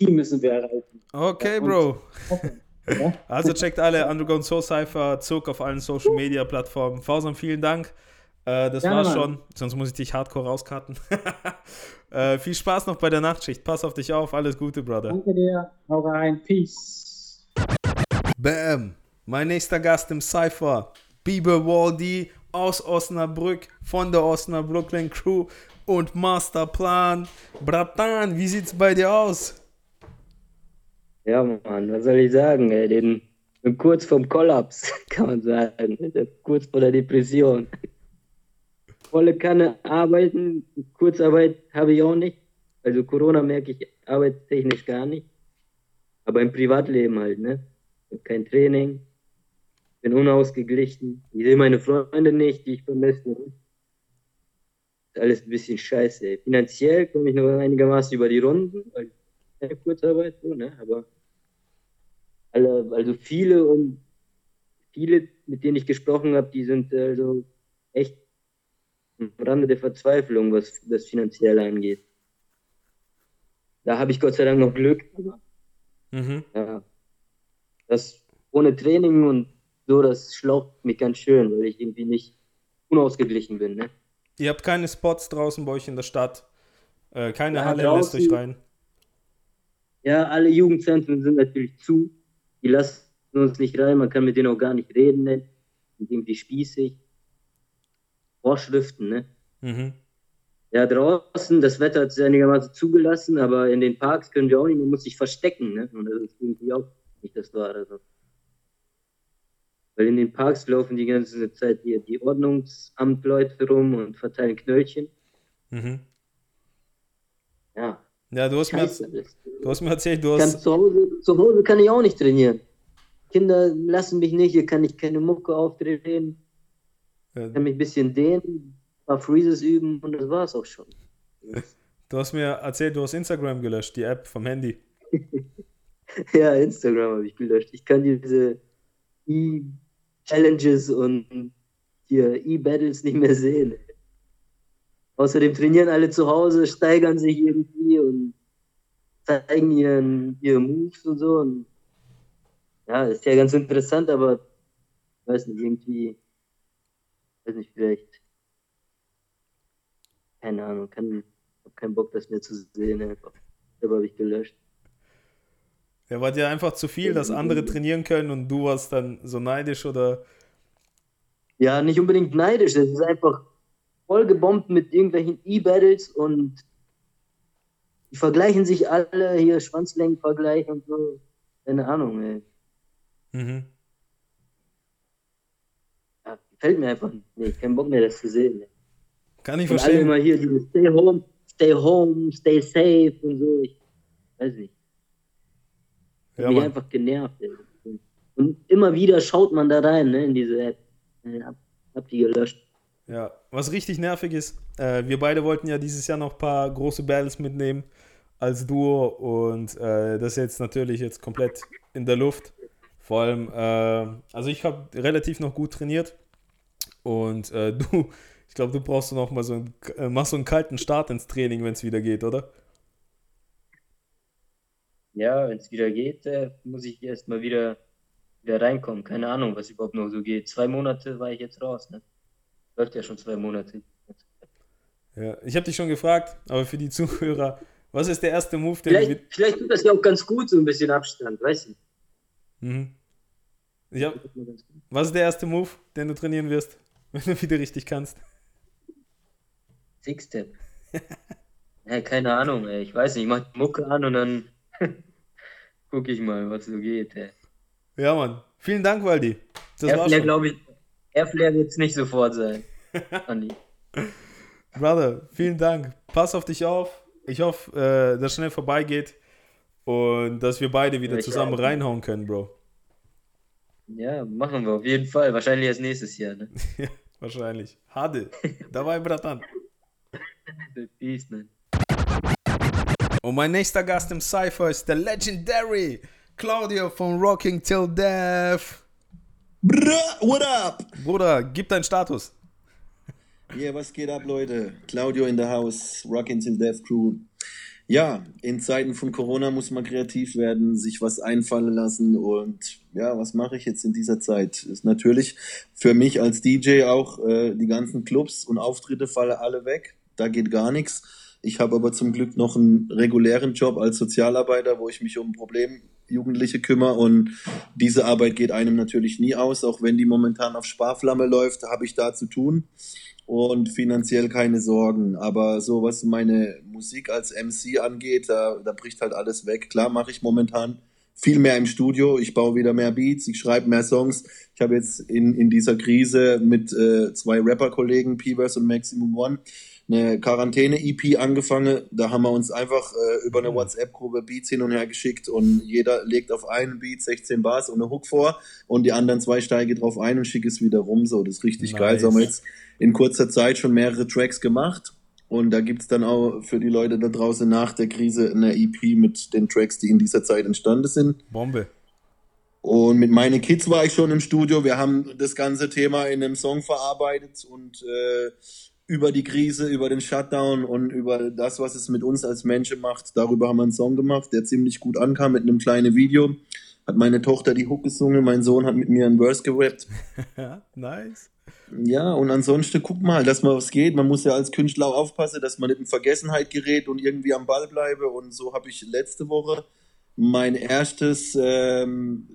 die müssen wir erreichen. Okay, Ja, und- Bro. Ja? *laughs* Also checkt alle Underground Soul Cypher, Zug auf allen Social Media Plattformen. Fausam, vielen Dank. Äh, das Gerne, war's Mann. schon. Sonst muss ich dich hardcore rauscutten. *laughs* äh, viel Spaß noch bei der Nachtschicht. Pass auf dich auf. Alles Gute, Brother. Danke dir, hau rein, peace. Bam. Mein nächster Gast im Cypher. Bieber Waldi aus Osnabrück von der Osnabrücklen Crew und Masterplan. Bratan, wie sieht's bei dir aus? Ja, Mann, was soll ich sagen, ey? Den, bin kurz vorm Kollaps, *laughs* kann man sagen. Kurz vor der Depression. Volle Kanne arbeiten, Kurzarbeit habe ich auch nicht. Also Corona merke ich arbeitstechnisch gar nicht. Aber im Privatleben halt, ne? Hab kein Training, bin unausgeglichen. Ich sehe meine Freunde nicht, die ich vermisse. Alles ein bisschen scheiße. Ey. Finanziell komme ich noch einigermaßen über die Runden, weil keine Kurzarbeit, so, ne? Aber alle, also viele und viele, mit denen ich gesprochen habe, die sind also echt am Rande der Verzweiflung, was das Finanzielle angeht. Da habe ich Gott sei Dank noch Glück. Mhm. ja, das ohne Training und so, das schlaucht mich ganz schön, weil ich irgendwie nicht unausgeglichen bin. Ne? Ihr habt keine Spots draußen bei euch in der Stadt. Äh, keine Ja, Halle draußen- lässt euch rein. Ja, alle Jugendzentren sind natürlich zu. Die lassen uns nicht rein, man kann mit denen auch gar nicht reden, ne? Sind irgendwie spießig. Vorschriften, ne? Mhm. Ja, draußen, das Wetter hat es einigermaßen zugelassen, aber in den Parks können wir auch nicht, man muss sich verstecken, ne? Und das ist irgendwie auch nicht das Wahre. So. Weil in den Parks laufen die ganze Zeit hier die Ordnungsamtleute rum und verteilen Knöllchen. Mhm. Ja. Ja, du hast, mir, Scheiße, du hast mir erzählt, du hast. zu, Hause, zu Hause kann ich auch nicht trainieren. Kinder lassen mich nicht, hier kann ich keine Mucke aufdrehen, Äh, kann mich ein bisschen dehnen. ein paar Freezes üben und das war's auch schon. *laughs* Du hast mir erzählt, du hast Instagram gelöscht, die App vom Handy. *laughs* ja, Instagram habe ich gelöscht. Ich kann diese E-Challenges und hier E-Battles nicht mehr sehen. Außerdem trainieren alle zu Hause, steigern sich irgendwie und zeigen ihren, ihre Moves und so. Und ja, ist ja ganz interessant, aber ich weiß nicht, irgendwie, weiß nicht, vielleicht, keine Ahnung, kann, hab keinen Bock, das mehr zu sehen einfach. Selber habe ich gelöscht. Ja, war dir einfach zu viel, dass andere *laughs* trainieren können und du warst dann so neidisch oder? Ja, nicht unbedingt neidisch, das ist einfach voll gebombt mit irgendwelchen E-Battles und die vergleichen sich alle hier, Schwanzlängenvergleich und so. Keine Ahnung, ey. Mhm. Ja, gefällt mir einfach nicht. Kein Bock mehr, das zu sehen. Ey. Kann ich und verstehen. alle immer hier dieses Stay home, stay home, stay safe und so. Ich weiß nicht. Ja, mich einfach genervt. Ey. Und immer wieder schaut man da rein, ne, in diese App. Ich hab, hab die gelöscht. Ja, was richtig nervig ist, äh, wir beide wollten ja dieses Jahr noch ein paar große Battles mitnehmen als Duo und äh, das ist jetzt natürlich jetzt komplett in der Luft. Vor allem, äh, also ich habe relativ noch gut trainiert und äh, *laughs* du, ich glaube, du brauchst noch mal so einen, äh, machst so einen kalten Start ins Training, wenn es wieder geht, oder? Ja, wenn es wieder geht, äh, muss ich erst mal wieder, wieder reinkommen. Keine Ahnung, was überhaupt noch so geht. Zwei Monate war ich jetzt raus, ne? Läuft ja schon zwei Monate. Ja, ich habe dich schon gefragt, aber für die Zuhörer, was ist der erste Move, den du Vielleicht, mit, vielleicht tut das ja auch ganz gut, so ein bisschen Abstand, weißt du? Mhm. Ja, was ist der erste Move, den du trainieren wirst, *laughs* wenn du wieder richtig kannst? Six-Step. *laughs* ja, keine Ahnung, ey. Ich weiß nicht, ich mach die Mucke an und dann *laughs* guck ich mal, was so geht, ey. Ja, Mann. Vielen Dank, Waldi. Das schon. glaube ich, Airflare wird es nicht sofort sein. *laughs* Andi. Brother, vielen Dank. Pass auf dich auf. Ich hoffe, äh, dass schnell vorbeigeht und dass wir beide wieder Ich zusammen auch. reinhauen können, Bro. Ja, machen wir auf jeden Fall. Wahrscheinlich erst nächstes Jahr, ne? *laughs* Wahrscheinlich. Hade. Dabei, Bratan. Peace, man. Und mein nächster Gast im Cypher ist der Legendary Claudio von Rocking Till Death. Bruh, what up? Bruder, gib deinen Status. Yeah, was geht ab, Leute? Claudio in the house, Rockin' Till Death Crew. Ja, in Zeiten von Corona muss man kreativ werden, sich was einfallen lassen und ja, was mache ich jetzt in dieser Zeit? Ist natürlich für mich als DJ auch äh, die ganzen Clubs und Auftritte fallen alle weg. Da geht gar nichts. Ich habe aber zum Glück noch einen regulären Job als Sozialarbeiter, wo ich mich um Problemjugendliche kümmere und diese Arbeit geht einem natürlich nie aus, auch wenn die momentan auf Sparflamme läuft, habe ich da zu tun und finanziell keine Sorgen. Aber so was meine Musik als MC angeht, da, da bricht halt alles weg. Klar mache ich momentan viel mehr im Studio. Ich baue wieder mehr Beats, ich schreibe mehr Songs. Ich habe jetzt in, in dieser Krise mit äh, zwei Rapper-Kollegen, Peavers und Maximum One, eine Quarantäne-EP angefangen. Da haben wir uns einfach äh, über eine WhatsApp-Gruppe Beats hin und her geschickt und jeder legt auf einen Beat 16 Bars und eine Hook vor und die anderen zwei steigen drauf ein und schicken es wieder rum. So, das ist richtig Nice. geil. So haben wir jetzt in kurzer Zeit schon mehrere Tracks gemacht. Und da gibt's dann auch für die Leute da draußen nach der Krise eine EP mit den Tracks, die in dieser Zeit entstanden sind. Bombe. Und mit meinen Kids war ich schon im Studio. Wir haben das ganze Thema in einem Song verarbeitet und äh, über die Krise, über den Shutdown und über das, was es mit uns als Menschen macht, darüber haben wir einen Song gemacht, der ziemlich gut ankam mit einem kleinen Video. Hat meine Tochter die Hook gesungen, mein Sohn hat mit mir einen Verse gerappt. Ja, *laughs* nice. Ja, und ansonsten guck mal, dass man was geht. Man muss ja als Künstler auch aufpassen, dass man nicht in Vergessenheit gerät und irgendwie am Ball bleibe. Und so habe ich letzte Woche mein erstes ähm,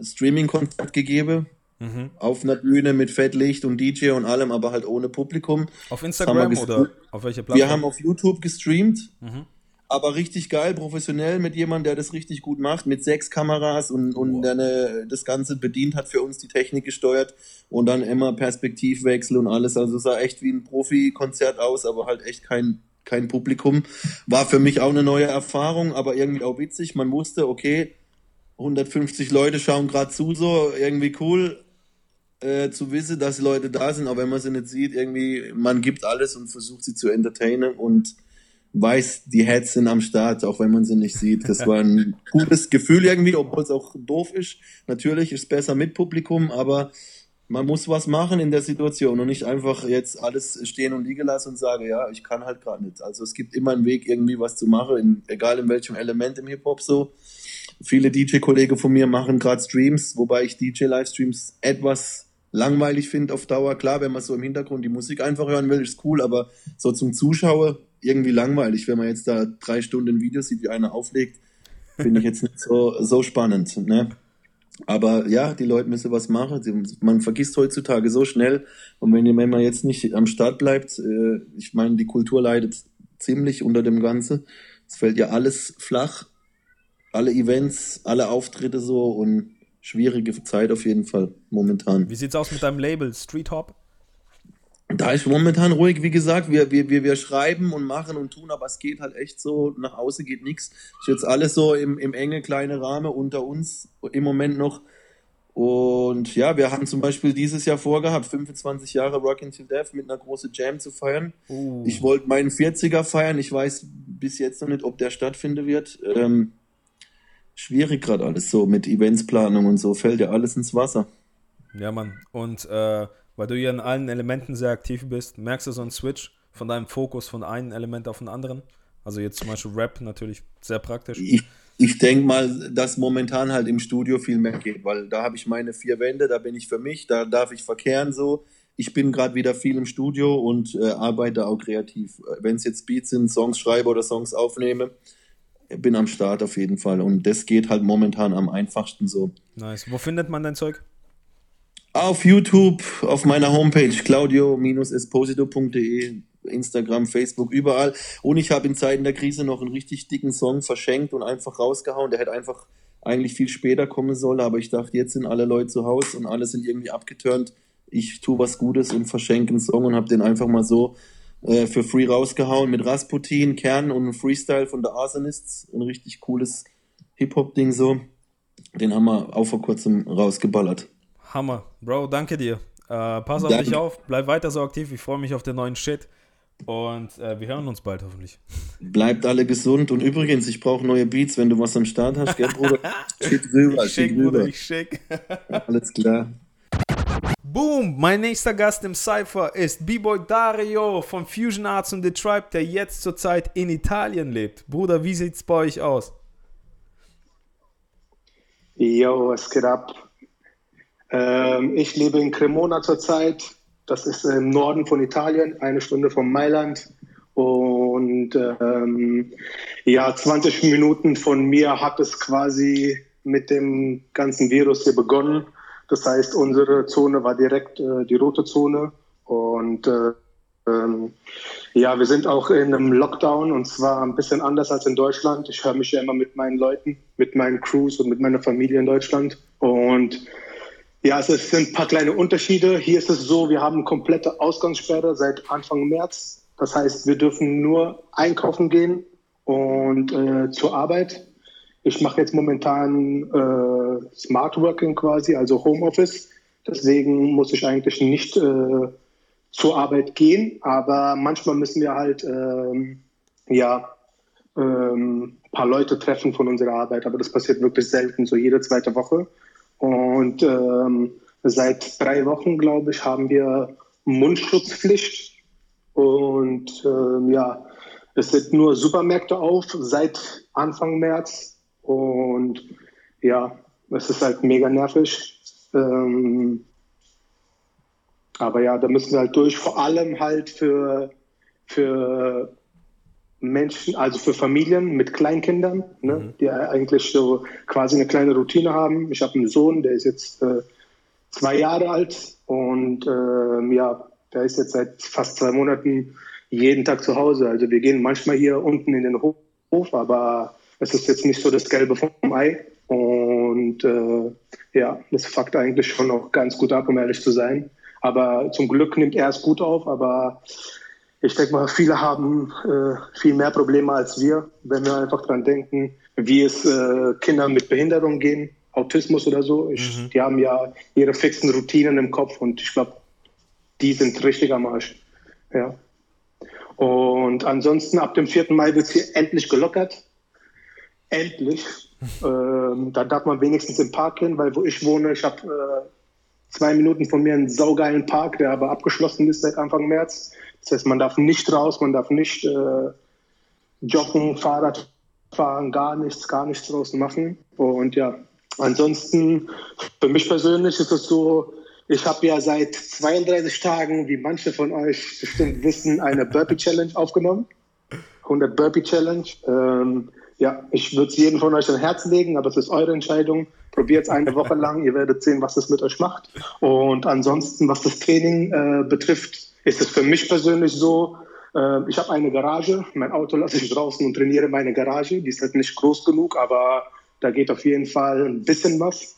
Streaming-Konzert gegeben. Mhm. Auf einer Bühne mit Fettlicht und DJ und allem, aber halt ohne Publikum. Auf Instagram oder auf welcher Plattform? Wir haben auf YouTube gestreamt, Mhm. aber richtig geil, professionell mit jemandem, der das richtig gut macht, mit sechs Kameras und, und der eine, das Ganze bedient hat, für uns die Technik gesteuert und dann immer Perspektivwechsel und alles. Also sah echt wie ein Profi-Konzert aus, aber halt echt kein, kein Publikum. War für mich auch eine neue Erfahrung, aber irgendwie auch witzig. Man wusste, okay, 150 Leute schauen gerade zu, so irgendwie cool. Äh, zu wissen, dass Leute da sind, auch wenn man sie nicht sieht, irgendwie, man gibt alles und versucht sie zu entertainen und weiß, die Heads sind am Start, auch wenn man sie nicht sieht. Das war ein *laughs* gutes Gefühl irgendwie, obwohl es auch doof ist. Natürlich ist es besser mit Publikum, aber man muss was machen in der Situation und nicht einfach jetzt alles stehen und liegen lassen und sagen, ja, ich kann halt gerade nicht. Also es gibt immer einen Weg, irgendwie was zu machen, in, egal in welchem Element im Hip-Hop so. Viele DJ-Kollegen von mir machen gerade Streams, wobei ich DJ-Livestreams etwas langweilig finde auf Dauer. Klar, wenn man so im Hintergrund die Musik einfach hören will, ist cool, aber so zum Zuschauer irgendwie langweilig, wenn man jetzt da drei Stunden Video sieht, wie einer auflegt, finde ich jetzt nicht so, so spannend. Ne? Aber ja, die Leute müssen was machen. Man vergisst heutzutage so schnell. Und wenn, wenn man jetzt nicht am Start bleibt, äh, ich meine, die Kultur leidet ziemlich unter dem Ganzen. Es fällt ja alles flach. Alle Events, alle Auftritte so und schwierige Zeit auf jeden Fall momentan. Wie sieht's aus mit deinem Label Street Hop? Da ist momentan ruhig, wie gesagt, wir, wir, wir, wir schreiben und machen und tun, aber es geht halt echt so, nach außen geht nichts. Ist jetzt alles so im, im enge kleine Rahmen unter uns im Moment noch. Und ja, wir haben zum Beispiel dieses Jahr vorgehabt, 25 Jahre Rockin' Till Death mit einer großen Jam zu feiern. Uh. Ich wollte meinen 40er feiern. Ich weiß bis jetzt noch nicht, ob der stattfinden wird. Ähm, schwierig gerade alles so mit Eventsplanung und so, fällt ja alles ins Wasser. Ja, Mann. Und äh, weil du hier in allen Elementen sehr aktiv bist, merkst du so einen Switch von deinem Fokus von einem Element auf den anderen? Also jetzt zum Beispiel Rap natürlich sehr praktisch. Ich, ich denke mal, dass momentan halt im Studio viel mehr geht, weil da habe ich meine vier Wände, da bin ich für mich, da darf ich verkehren so. Ich bin gerade wieder viel im Studio und äh, arbeite auch kreativ. Wenn es jetzt Beats sind, Songs schreibe oder Songs aufnehme, bin am Start auf jeden Fall. Und das geht halt momentan am einfachsten so. Nice. Wo findet man dein Zeug? Auf YouTube, auf meiner Homepage claudio-esposito.de, Instagram, Facebook, überall. Und ich habe in Zeiten der Krise noch einen richtig dicken Song verschenkt und einfach rausgehauen. Der hätte einfach eigentlich viel später kommen sollen, aber ich dachte, jetzt sind alle Leute zu Hause und alle sind irgendwie abgeturnt. Ich tue was Gutes und verschenke einen Song und habe den einfach mal so äh, für free rausgehauen mit Rasputin, Kern und Freestyle von The Arsonists. Ein richtig cooles Hip-Hop-Ding so. Den haben wir auch vor kurzem rausgeballert. Hammer. Bro, danke dir. Äh, pass auf danke. dich auf, bleib weiter so aktiv. Ich freue mich auf den neuen Shit. Und äh, wir hören uns bald hoffentlich. Bleibt alle gesund. Und übrigens, ich brauche neue Beats, wenn du was am Start hast, gell, Bruder? *laughs* schick rüber, ich schick, schick rüber. Bruder, ich schick. Alles klar. Boom! Mein nächster Gast im Cypher ist B-Boy Dario von Fusion Arts und The Tribe, der jetzt zurzeit in Italien lebt. Bruder, wie sieht's bei euch aus? Yo, was geht ab? Ähm, ich lebe in Cremona zurzeit. Das ist im Norden von Italien, eine Stunde von Mailand. Und ähm, ja, 20 Minuten von mir hat es quasi mit dem ganzen Virus hier begonnen. Das heißt, unsere Zone war direkt äh, die rote Zone. Und äh, ähm, ja, wir sind auch in einem Lockdown und zwar ein bisschen anders als in Deutschland. Ich höre mich ja immer mit meinen Leuten, mit meinen Crews und mit meiner Familie in Deutschland. Und ja, es sind ein paar kleine Unterschiede. Hier ist es so, wir haben komplette Ausgangssperre seit Anfang März. Das heißt, wir dürfen nur einkaufen gehen und äh, zur Arbeit. Ich mache jetzt momentan äh, Smart Working quasi, also Homeoffice. Deswegen muss ich eigentlich nicht äh, zur Arbeit gehen, aber manchmal müssen wir halt ähm, ja ähm, paar Leute treffen von unserer Arbeit, aber das passiert wirklich selten, so jede zweite Woche. Und ähm, seit drei Wochen, glaube ich, haben wir Mundschutzpflicht. Und ähm, ja, es sind nur Supermärkte auf seit Anfang März. Und ja, es ist halt mega nervig. Ähm, aber ja, da müssen wir halt durch, vor allem halt für, für Menschen, also für Familien mit Kleinkindern, ne, mhm. die eigentlich so quasi eine kleine Routine haben. Ich habe einen Sohn, der ist jetzt äh, zwei Jahre alt und äh, ja, der ist jetzt seit fast zwei Monaten jeden Tag zu Hause. Also wir gehen manchmal hier unten in den Hof, aber es ist jetzt nicht so das Gelbe vom Ei. Und äh, ja, das fuckt eigentlich schon auch ganz gut ab, um ehrlich zu sein. Aber zum Glück nimmt er es gut auf, aber ich denke mal, viele haben äh, viel mehr Probleme als wir, wenn wir einfach dran denken, wie es äh, Kindern mit Behinderung gehen, Autismus oder so. Ich, Die haben ja ihre fixen Routinen im Kopf und ich glaube, die sind richtig am Arsch. Ja. Und ansonsten ab dem 4. Mai wird es hier endlich gelockert. Endlich. ähm, da darf man wenigstens im Park hin, weil wo ich wohne, ich habe äh, zwei Minuten von mir einen saugeilen Park, der aber abgeschlossen ist seit Anfang März. Das heißt, man darf nicht raus, man darf nicht äh, joggen, Fahrrad fahren, gar nichts, gar nichts draußen machen. Und ja, ansonsten, für mich persönlich ist es so, ich habe ja seit 32 Tagen, wie manche von euch bestimmt wissen, eine Burpee Challenge aufgenommen. 100 Burpee Challenge. Ähm, ja, ich würde es jedem von euch an Herz legen, aber es ist eure Entscheidung. Probiert es eine Woche *laughs* lang, ihr werdet sehen, was es mit euch macht. Und ansonsten, was das Training äh, betrifft, ist es für mich persönlich so, äh, ich habe eine Garage, mein Auto lasse ich draußen und trainiere meine Garage. Die ist halt nicht groß genug, aber da geht auf jeden Fall ein bisschen was.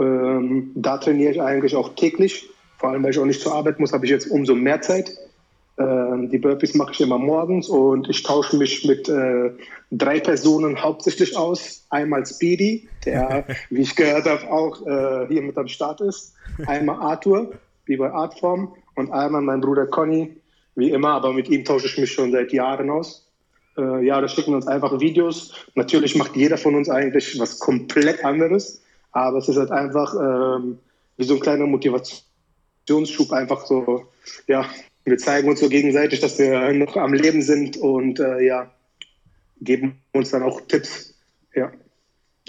Ähm, da trainiere ich eigentlich auch täglich. Vor allem, weil ich auch nicht zur Arbeit muss, habe ich jetzt umso mehr Zeit. Ähm, die Burpees mache ich immer morgens und ich tausche mich mit äh, drei Personen hauptsächlich aus. Einmal Speedy, der, *laughs* wie ich gehört habe, auch äh, hier mit am Start ist. Einmal Arthur, wie bei Artform. Und einmal mein Bruder Conny, wie immer, aber mit ihm tausche ich mich schon seit Jahren aus. Äh, ja, da schicken wir uns einfach Videos. Natürlich macht jeder von uns eigentlich was komplett anderes, aber es ist halt einfach ähm, wie so ein kleiner Motivationsschub, einfach so, ja, wir zeigen uns so gegenseitig, dass wir noch am Leben sind und äh, ja, geben uns dann auch Tipps. Ja.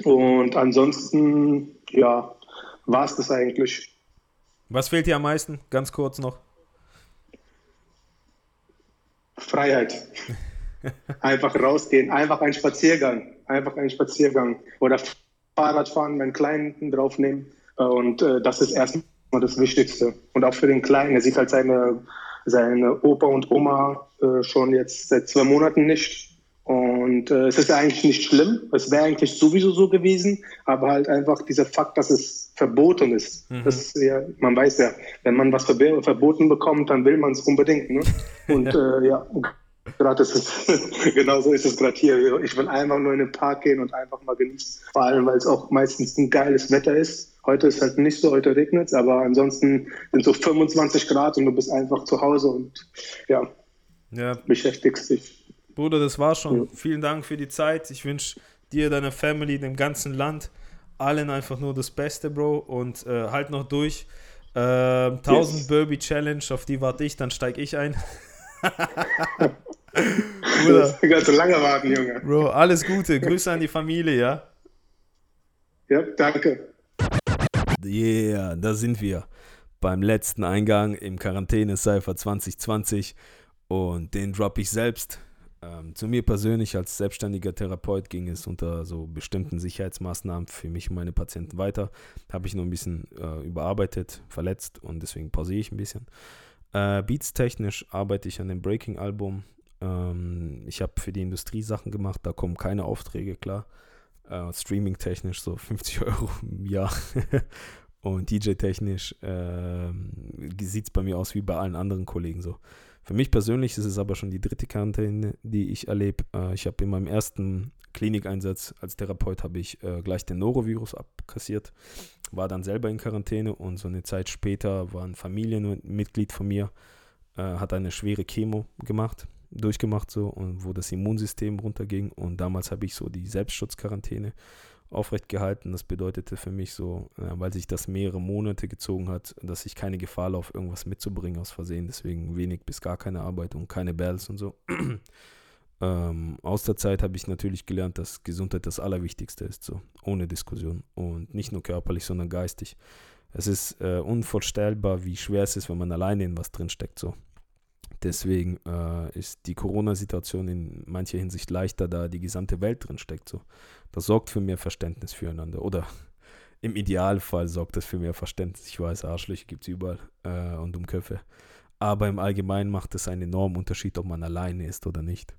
Und ansonsten, ja, war es das eigentlich. Was fehlt dir am meisten? Ganz kurz noch. Freiheit. *laughs* Einfach rausgehen, einfach ein Spaziergang, einfach ein Spaziergang oder Fahrradfahren, meinen Kleinen draufnehmen und äh, das ist erstmal das Wichtigste. Und auch für den Kleinen, er sieht halt seine, seine Opa und Oma äh, schon jetzt seit zwei Monaten nicht. Und äh, es ist ja eigentlich nicht schlimm, es wäre eigentlich sowieso so gewesen, aber halt einfach dieser Fakt, dass es verboten ist. Mhm. Das, ja, man weiß ja, wenn man was verboten bekommt, dann will man es unbedingt. Ne? *laughs* Und äh, ja, gerade ist es, *laughs* genau so ist es gerade hier. Ich will einfach nur in den Park gehen und einfach mal genießen. Vor allem, weil es auch meistens ein geiles Wetter ist. Heute ist halt nicht so, heute regnet es, aber ansonsten sind so 25 Grad und du bist einfach zu Hause und ja, Ja, beschäftigst dich. Bruder, das war schon. Vielen Dank für die Zeit. Ich wünsche dir, deiner Family, dem ganzen Land, allen einfach nur das Beste, Bro. Und äh, halt noch durch. Ähm, 1000 Yes. Burby Challenge, auf die warte ich, dann steige ich ein. *laughs* Bruder, Du kannst so lange warten, Junge. Bro, alles Gute. Grüße an die Familie, ja? Ja, danke. Yeah, da sind wir. Beim letzten Eingang im Quarantäne-Cypher 2020. Und den drop ich selbst. Ähm, zu mir persönlich als selbstständiger Therapeut ging es unter so bestimmten Sicherheitsmaßnahmen für mich und meine Patienten weiter. Habe ich noch ein bisschen äh, überarbeitet, verletzt und deswegen pausiere ich ein bisschen. Äh, Beats-technisch arbeite ich an dem Breaking-Album. Ähm, ich habe für die Industrie Sachen gemacht, da kommen keine Aufträge, klar. Äh, Streaming-technisch so 50 *laughs* Euro im Jahr. Und DJ-technisch ähm, sieht es bei mir aus wie bei allen anderen Kollegen so. Für mich persönlich ist es aber schon die dritte Quarantäne, die ich erlebe. Äh, ich habe in meinem ersten Klinikeinsatz als Therapeut habe ich äh, gleich den Norovirus abkassiert, war dann selber in Quarantäne und so eine Zeit später war ein Familienmitglied von mir, äh, hat eine schwere Chemo gemacht, durchgemacht so und wo das Immunsystem runterging und damals habe ich so die Selbstschutzquarantäne aufrecht gehalten. Das bedeutete für mich so, äh, weil sich das mehrere Monate gezogen hat, dass ich keine Gefahr laufe, irgendwas mitzubringen aus Versehen. Deswegen wenig bis gar keine Arbeit und keine Bells und so. *clears throat* ähm, aus der Zeit habe ich natürlich gelernt, dass Gesundheit das Allerwichtigste ist, so ohne Diskussion. Und nicht nur körperlich, sondern geistig. Es ist äh, unvorstellbar, wie schwer es ist, wenn man alleine in was drinsteckt. So. Deswegen äh, ist die Corona-Situation in mancher Hinsicht leichter, da die gesamte Welt drin steckt. So. Das sorgt für mehr Verständnis füreinander. Oder *laughs* im Idealfall sorgt das für mehr Verständnis. Ich weiß, Arschlöcher gibt es überall äh, und Dummköpfe. Aber im Allgemeinen macht es einen enormen Unterschied, ob man alleine ist oder nicht.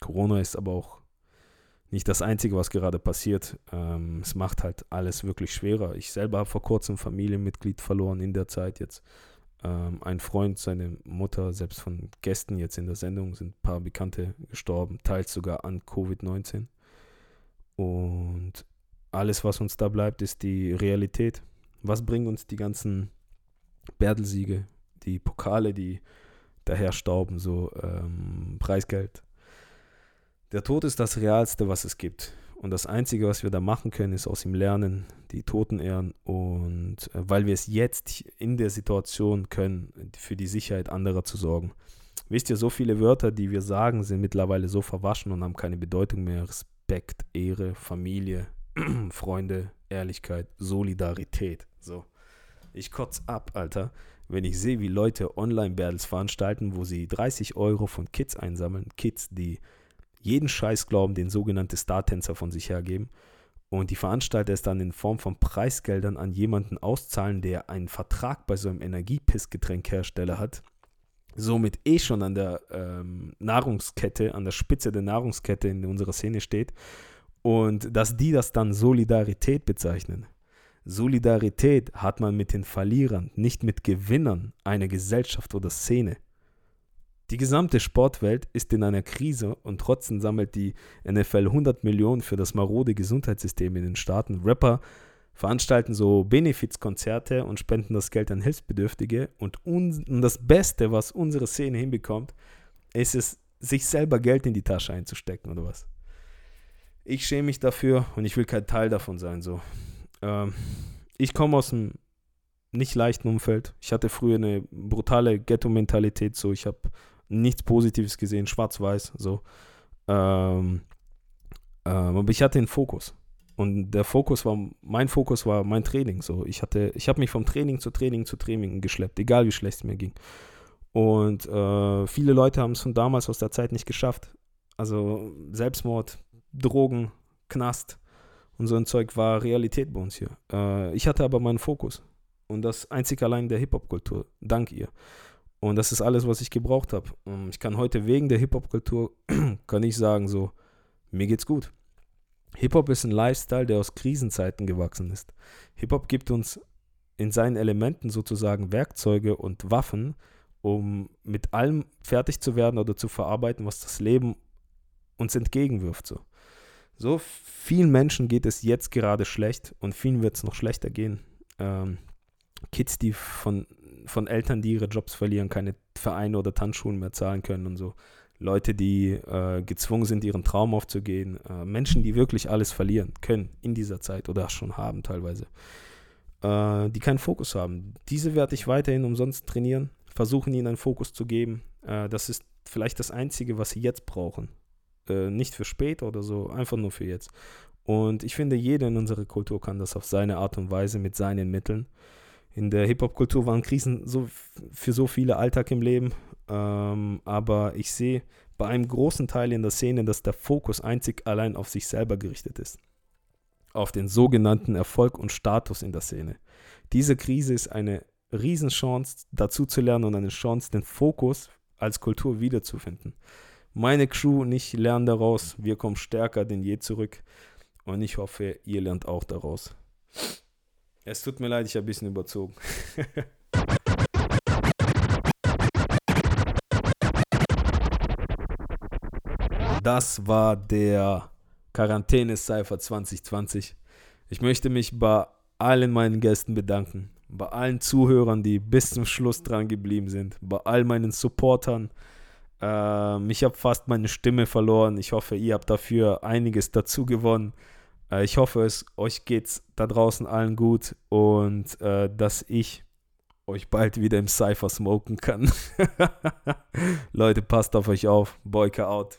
Corona ist aber auch nicht das Einzige, was gerade passiert. Ähm, es macht halt alles wirklich schwerer. Ich selber habe vor kurzem ein Familienmitglied verloren in der Zeit jetzt. Ähm, ein Freund, seine Mutter, selbst von Gästen jetzt in der Sendung sind ein paar Bekannte gestorben, teils sogar an Covid-19. Und alles, was uns da bleibt, ist die Realität. Was bringen uns die ganzen Bertelsiege, die Pokale, die daher stauben, so ähm, Preisgeld. Der Tod ist das Realste, was es gibt. Und das Einzige, was wir da machen können, ist aus ihm lernen, die Toten ehren. Und äh, weil wir es jetzt in der Situation können, für die Sicherheit anderer zu sorgen. Wisst ihr, so viele Wörter, die wir sagen, sind mittlerweile so verwaschen und haben keine Bedeutung mehr. Respekt, Ehre, Familie, *clears throat* Freunde, Ehrlichkeit, Solidarität. So. Ich kotz ab, Alter, wenn ich sehe, wie Leute Online-Battles veranstalten, wo sie 30 Euro von Kids einsammeln. Kids, die jeden Scheiß glauben, den sogenannte Star-Tänzer von sich hergeben. Und die Veranstalter es dann in Form von Preisgeldern an jemanden auszahlen, der einen Vertrag bei so einem Energiepissgetränkhersteller hat. Somit eh schon an der ähm, Nahrungskette, an der Spitze der Nahrungskette in unserer Szene steht. Und dass die das dann Solidarität bezeichnen. Solidarität hat man mit den Verlierern, nicht mit Gewinnern einer Gesellschaft oder Szene. Die gesamte Sportwelt ist in einer Krise und trotzdem sammelt die NFL 100 Millionen für das marode Gesundheitssystem in den Staaten. Rapper veranstalten so Benefizkonzerte und spenden das Geld an Hilfsbedürftige. Und, und das Beste, was unsere Szene hinbekommt, ist es, sich selber Geld in die Tasche einzustecken oder was. Ich schäme mich dafür und ich will kein Teil davon sein. So. Ähm, ich komme aus einem nicht leichten Umfeld. Ich hatte früher eine brutale Ghetto-Mentalität. So, ich habe nichts Positives gesehen, schwarz-weiß, so. Ähm, ähm, aber ich hatte einen Fokus. Und der Fokus war, mein Fokus war mein Training. So, ich hatte, ich habe mich vom Training zu Training zu Training geschleppt, egal wie schlecht es mir ging. Und äh, viele Leute haben es von damals aus der Zeit nicht geschafft. Also Selbstmord, Drogen, Knast und so ein Zeug war Realität bei uns hier. Äh, ich hatte aber meinen Fokus. Und das einzig allein der Hip-Hop-Kultur, dank ihr. Und das ist alles, was ich gebraucht habe. Ich kann heute wegen der Hip-Hop-Kultur, *clears throat* kann ich sagen, so, mir geht's gut. Hip-Hop ist ein Lifestyle, der aus Krisenzeiten gewachsen ist. Hip-Hop gibt uns in seinen Elementen sozusagen Werkzeuge und Waffen, um mit allem fertig zu werden oder zu verarbeiten, was das Leben uns entgegenwirft. So, so vielen Menschen geht es jetzt gerade schlecht und vielen wird es noch schlechter gehen. Ähm, Kids, die von von Eltern, die ihre Jobs verlieren, keine Vereine oder Tanzschulen mehr zahlen können und so. Leute, die äh, gezwungen sind, ihren Traum aufzugehen. Äh, Menschen, die wirklich alles verlieren können in dieser Zeit oder schon haben teilweise. Äh, die keinen Fokus haben. Diese werde ich weiterhin umsonst trainieren, versuchen ihnen einen Fokus zu geben. Äh, das ist vielleicht das Einzige, was sie jetzt brauchen. Äh, nicht für später oder so, einfach nur für jetzt. Und ich finde, jeder in unserer Kultur kann das auf seine Art und Weise mit seinen Mitteln in der Hip-Hop-Kultur waren Krisen so, für so viele Alltag im Leben. Ähm, aber ich sehe bei einem großen Teil in der Szene, dass der Fokus einzig allein auf sich selber gerichtet ist. Auf den sogenannten Erfolg und Status in der Szene. Diese Krise ist eine Riesenchance, dazu zu lernen und eine Chance, den Fokus als Kultur wiederzufinden. Meine Crew und ich lernen daraus. Wir kommen stärker denn je zurück. Und ich hoffe, ihr lernt auch daraus. Es tut mir leid, ich habe ein bisschen überzogen. *laughs* das war der Quarantäne-Cypher 2020. Ich möchte mich bei allen meinen Gästen bedanken, bei allen Zuhörern, die bis zum Schluss dran geblieben sind, bei all meinen Supportern. Ähm, ich habe fast meine Stimme verloren. Ich hoffe, ihr habt dafür einiges dazu gewonnen. Äh, ich hoffe, es euch geht's da draußen allen gut und äh, dass ich euch bald wieder im Cypher smoken kann. *laughs* Leute, passt auf euch auf. Boyka out.